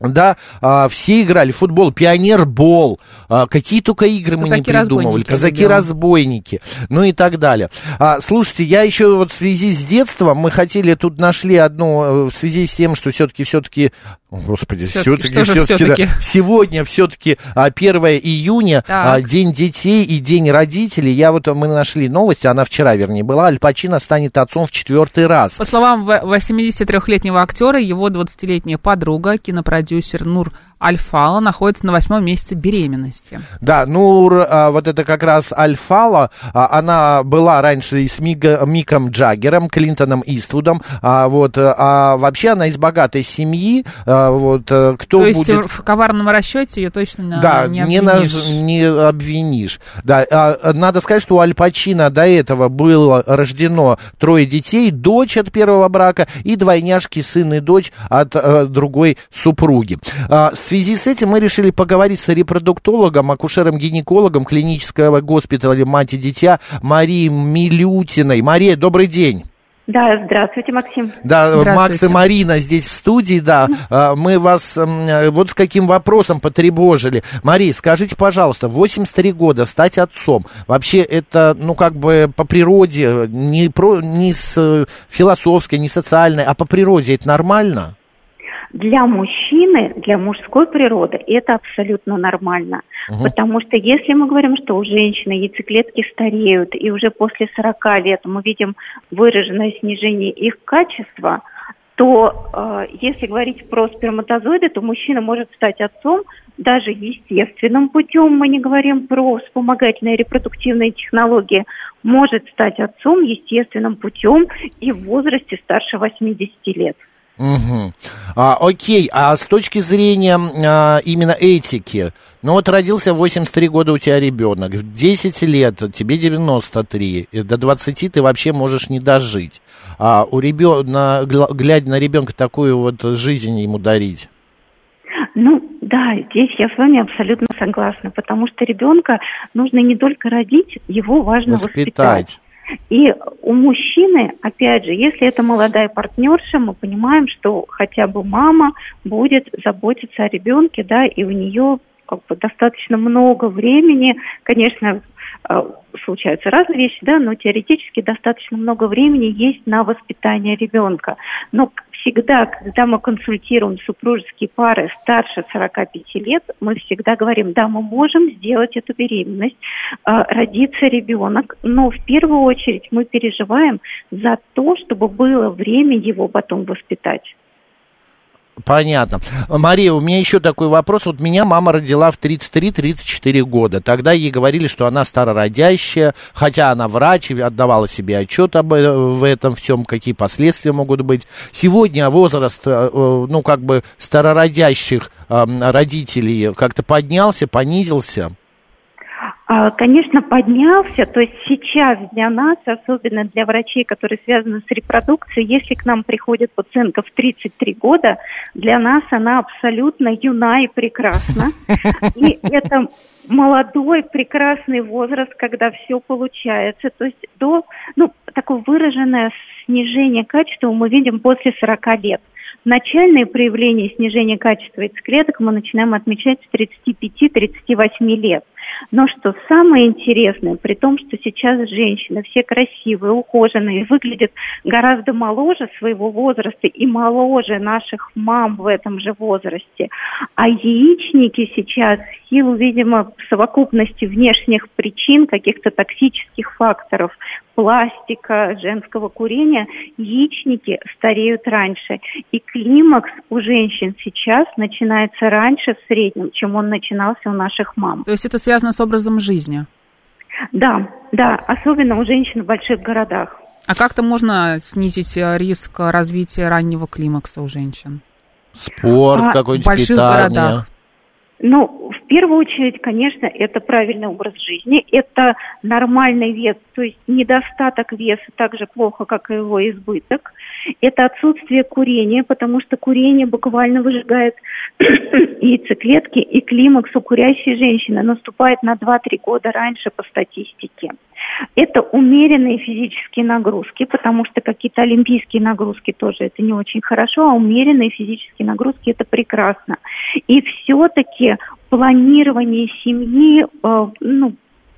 Speaker 1: Да, а, все играли в футбол, пионербол, а, какие только игры мы не придумывали, казаки-разбойники, ну и так далее. А, слушайте, я еще вот в связи с детством, мы хотели, тут нашли одну, э, в связи с тем, что все-таки, все-таки Господи, все-таки, все-таки, все да. сегодня все-таки 1 июня, так. День детей и День родителей. Я вот, мы нашли новость, она вчера, вернее, была. Аль Пачино станет отцом в четвертый раз.
Speaker 2: По словам 83-летнего актера, его 20-летняя подруга, кинопродюсер Нур Альфала находится на восьмом месяце беременности.
Speaker 1: Да, ну, а, вот это как раз Альфала, а, она была раньше и с Мига, Миком Джаггером, Клинтоном Иствудом, а, вот, а вообще она из богатой семьи, а, вот, э, кто
Speaker 2: То есть
Speaker 1: будет...
Speaker 2: в коварном расчете ее точно
Speaker 1: да,
Speaker 2: не
Speaker 1: обвинишь. Не, наж... не обвинишь. Да, а, надо сказать, что у Аль Пачино до этого было рождено трое детей, дочь от первого брака и двойняшки, сын и дочь от а, другой супруги. А, в связи с этим мы решили поговорить с репродуктологом, акушером-гинекологом клинического госпиталя «Мать и дитя» Марией Милютиной. Мария, добрый день.
Speaker 8: Да, здравствуйте, Максим.
Speaker 1: Да, Макс и Марина здесь в студии, да. А, мы вас вот с каким вопросом потребожили. Мария, скажите, пожалуйста, 83 года стать отцом, вообще это, ну, как бы по природе, не, про, не с э, философской, не социальной, а по природе это нормально?
Speaker 8: Для мужчины, для мужской природы это абсолютно нормально. Угу. Потому что если мы говорим, что у женщины яйцеклетки стареют, и уже после 40 лет мы видим выраженное снижение их качества, то э, если говорить про сперматозоиды, то мужчина может стать отцом даже естественным путем, мы не говорим про вспомогательные репродуктивные технологии, может стать отцом естественным путем и в возрасте старше 80 лет.
Speaker 1: Угу. А, окей, а с точки зрения а, именно этики, ну вот родился 83 года у тебя ребенок, в 10 лет тебе 93, до 20 ты вообще можешь не дожить. А у ребенка, глядя на ребенка, такую вот жизнь ему дарить?
Speaker 8: Ну, да, здесь я с вами абсолютно согласна, потому что ребенка нужно не только родить, его важно воспитать. воспитать. И у мужчины, опять же, если это молодая партнерша, мы понимаем, что хотя бы мама будет заботиться о ребенке, да, и у нее как бы достаточно много времени, конечно, э, случаются разные вещи, да, но теоретически достаточно много времени есть на воспитание ребенка. Но всегда, когда мы консультируем супружеские пары старше 45 лет, мы всегда говорим, да, мы можем сделать эту беременность, э, родится ребенок, но в первую очередь мы переживаем за то, чтобы было время его потом воспитать.
Speaker 1: Понятно. Мария, у меня еще такой вопрос. Вот меня мама родила в 33-34 года. Тогда ей говорили, что она старородящая, хотя она врач, и отдавала себе отчет об э, в этом всем, какие последствия могут быть. Сегодня возраст, э, э, ну, как бы старородящих родителей как-то поднялся, понизился?
Speaker 8: А, конечно, поднялся. То есть сейчас для нас, особенно для врачей, которые связаны с репродукцией, если к нам приходит пациентка в 33 года, для нас она абсолютно юна и прекрасна. И это молодой, прекрасный возраст, когда все получается. То есть до, ну, такое выраженное снижение качества мы видим после 40 лет. Начальные проявления снижения качества яйцеклеток мы начинаем отмечать с 35-38 лет. Но что самое интересное, при том, что сейчас женщины все красивые, ухоженные, выглядят гораздо моложе своего возраста и моложе наших мам в этом же возрасте, а яичники сейчас в силу, видимо, совокупности внешних причин, каких-то токсических факторов, пластика, женского курения, яичники стареют раньше. И климакс у женщин сейчас начинается раньше в среднем, чем он начинался у наших мам.
Speaker 2: То есть это связано с образом жизни?
Speaker 8: Да, да, особенно у женщин в больших городах.
Speaker 2: А как-то можно снизить э, риск развития раннего климакса у женщин?
Speaker 1: Спорт а, какой-нибудь, в больших питание. городах.
Speaker 8: Ну, в первую очередь, конечно, это правильный образ жизни, это нормальный вес, то есть недостаток веса так же плохо, как и его избыток. Это отсутствие курения, потому что курение буквально выжигает *clears throat* яйцеклетки, и климакс у курящей женщины наступает на 2-3 года раньше по статистике. Это умеренные физические нагрузки, потому что какие-то олимпийские нагрузки тоже это не очень хорошо, а умеренные физические нагрузки это прекрасно. И все-таки планирование семьи, э, ну,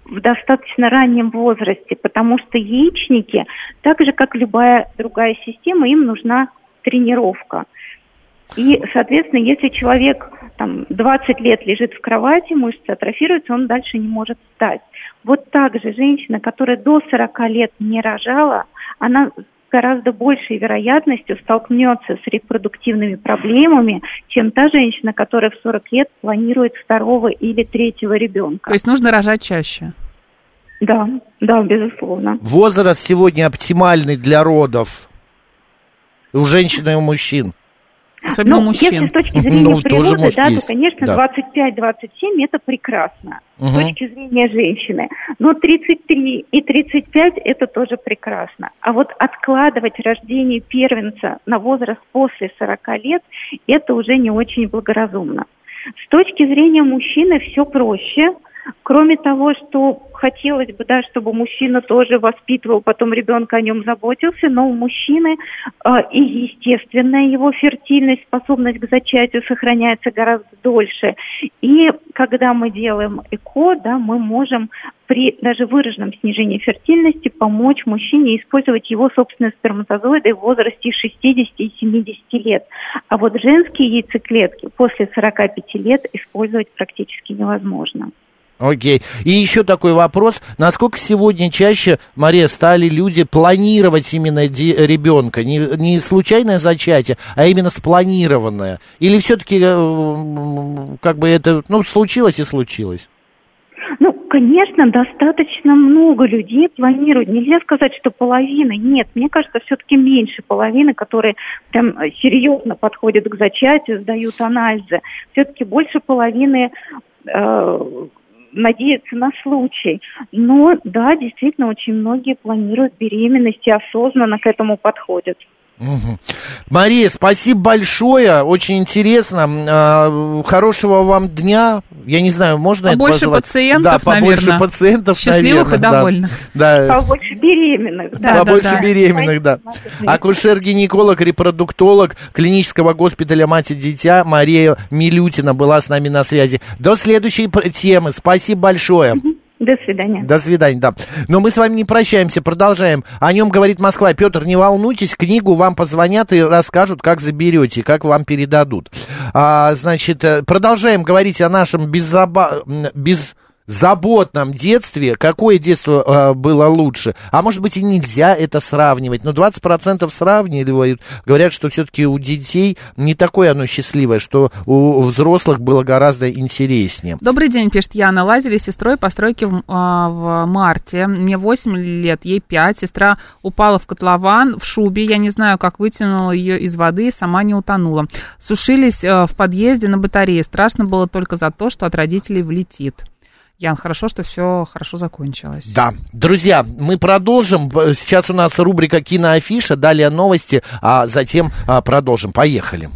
Speaker 8: в достаточно раннем возрасте, потому что яичники, так же как любая другая система, им нужна тренировка. И, соответственно, если человек там, 20 лет лежит в кровати, мышцы атрофируются, он дальше не может встать. Вот так же женщина, которая до 40 лет не рожала, она гораздо большей вероятностью столкнется с репродуктивными проблемами, чем та женщина, которая в 40 лет планирует второго или третьего ребенка.
Speaker 2: То есть нужно рожать чаще?
Speaker 8: Да, да, безусловно.
Speaker 1: Возраст сегодня оптимальный для родов у женщин и у мужчин?
Speaker 2: Особенно ну, мужчин.
Speaker 8: Если с точки зрения ну, природы, да, есть. то, конечно, да. 25-27 это прекрасно угу. с точки зрения женщины. Но 33 и 35 это тоже прекрасно. А вот откладывать рождение первенца на возраст после 40 лет, это уже не очень благоразумно. С точки зрения мужчины все проще – Кроме того, что хотелось бы, да, чтобы мужчина тоже воспитывал потом ребенка, о нем заботился, но у мужчины э, и естественная его фертильность, способность к зачатию сохраняется гораздо дольше. И когда мы делаем ЭКО, да, мы можем при даже выраженном снижении фертильности помочь мужчине использовать его собственные сперматозоиды в возрасте 60 и 70 лет. А вот женские яйцеклетки после 45 лет использовать практически невозможно.
Speaker 1: Окей. И еще такой вопрос. Насколько сегодня чаще, Мария, стали люди планировать именно ребенка? Не, не случайное зачатие, а именно спланированное? Или все-таки э, как бы это, ну, случилось и случилось?
Speaker 8: Ну, конечно, достаточно много людей планируют. Нельзя сказать, что половина. Нет, мне кажется, все-таки меньше половины, которые прям серьезно подходят к зачатию, сдают анализы. Все-таки больше половины э, надеяться на случай. Но да, действительно, очень многие планируют беременность и осознанно к этому подходят.
Speaker 1: Угу. Мария, спасибо большое, очень интересно. А, хорошего вам дня. Я не знаю, можно
Speaker 2: побольше это пожелать? пациентов,
Speaker 1: да, побольше
Speaker 2: наверное.
Speaker 1: пациентов,
Speaker 2: Счастливых
Speaker 1: наверное,
Speaker 2: и довольных.
Speaker 8: Да. Да. Побольше беременных.
Speaker 1: Да, побольше да, да. беременных, да. Акушер-гинеколог, репродуктолог клинического госпиталя «Мать и дитя» Мария Милютина была с нами на связи. До следующей темы. Спасибо большое. Угу.
Speaker 8: До свидания.
Speaker 1: До свидания, да. Но мы с вами не прощаемся, продолжаем. О нем говорит Москва. Петр, не волнуйтесь, книгу вам позвонят и расскажут, как заберете, как вам передадут. А, значит, э, продолжаем говорить о нашем беззаба... без заботном детстве, какое детство э, было лучше. А может быть и нельзя это сравнивать. Но 20% сравнивают, говорят, что все-таки у детей не такое оно счастливое, что у взрослых было гораздо интереснее.
Speaker 2: Добрый день, пишет Яна. Лазили с сестрой по стройке в, э, в марте. Мне 8 лет, ей 5. Сестра упала в котлован в шубе. Я не знаю, как вытянула ее из воды и сама не утонула. Сушились э, в подъезде на батарее. Страшно было только за то, что от родителей влетит. Ян, хорошо, что все хорошо закончилось.
Speaker 1: Да. Друзья, мы продолжим. Сейчас у нас рубрика «Киноафиша», далее новости, а затем а, продолжим. Поехали.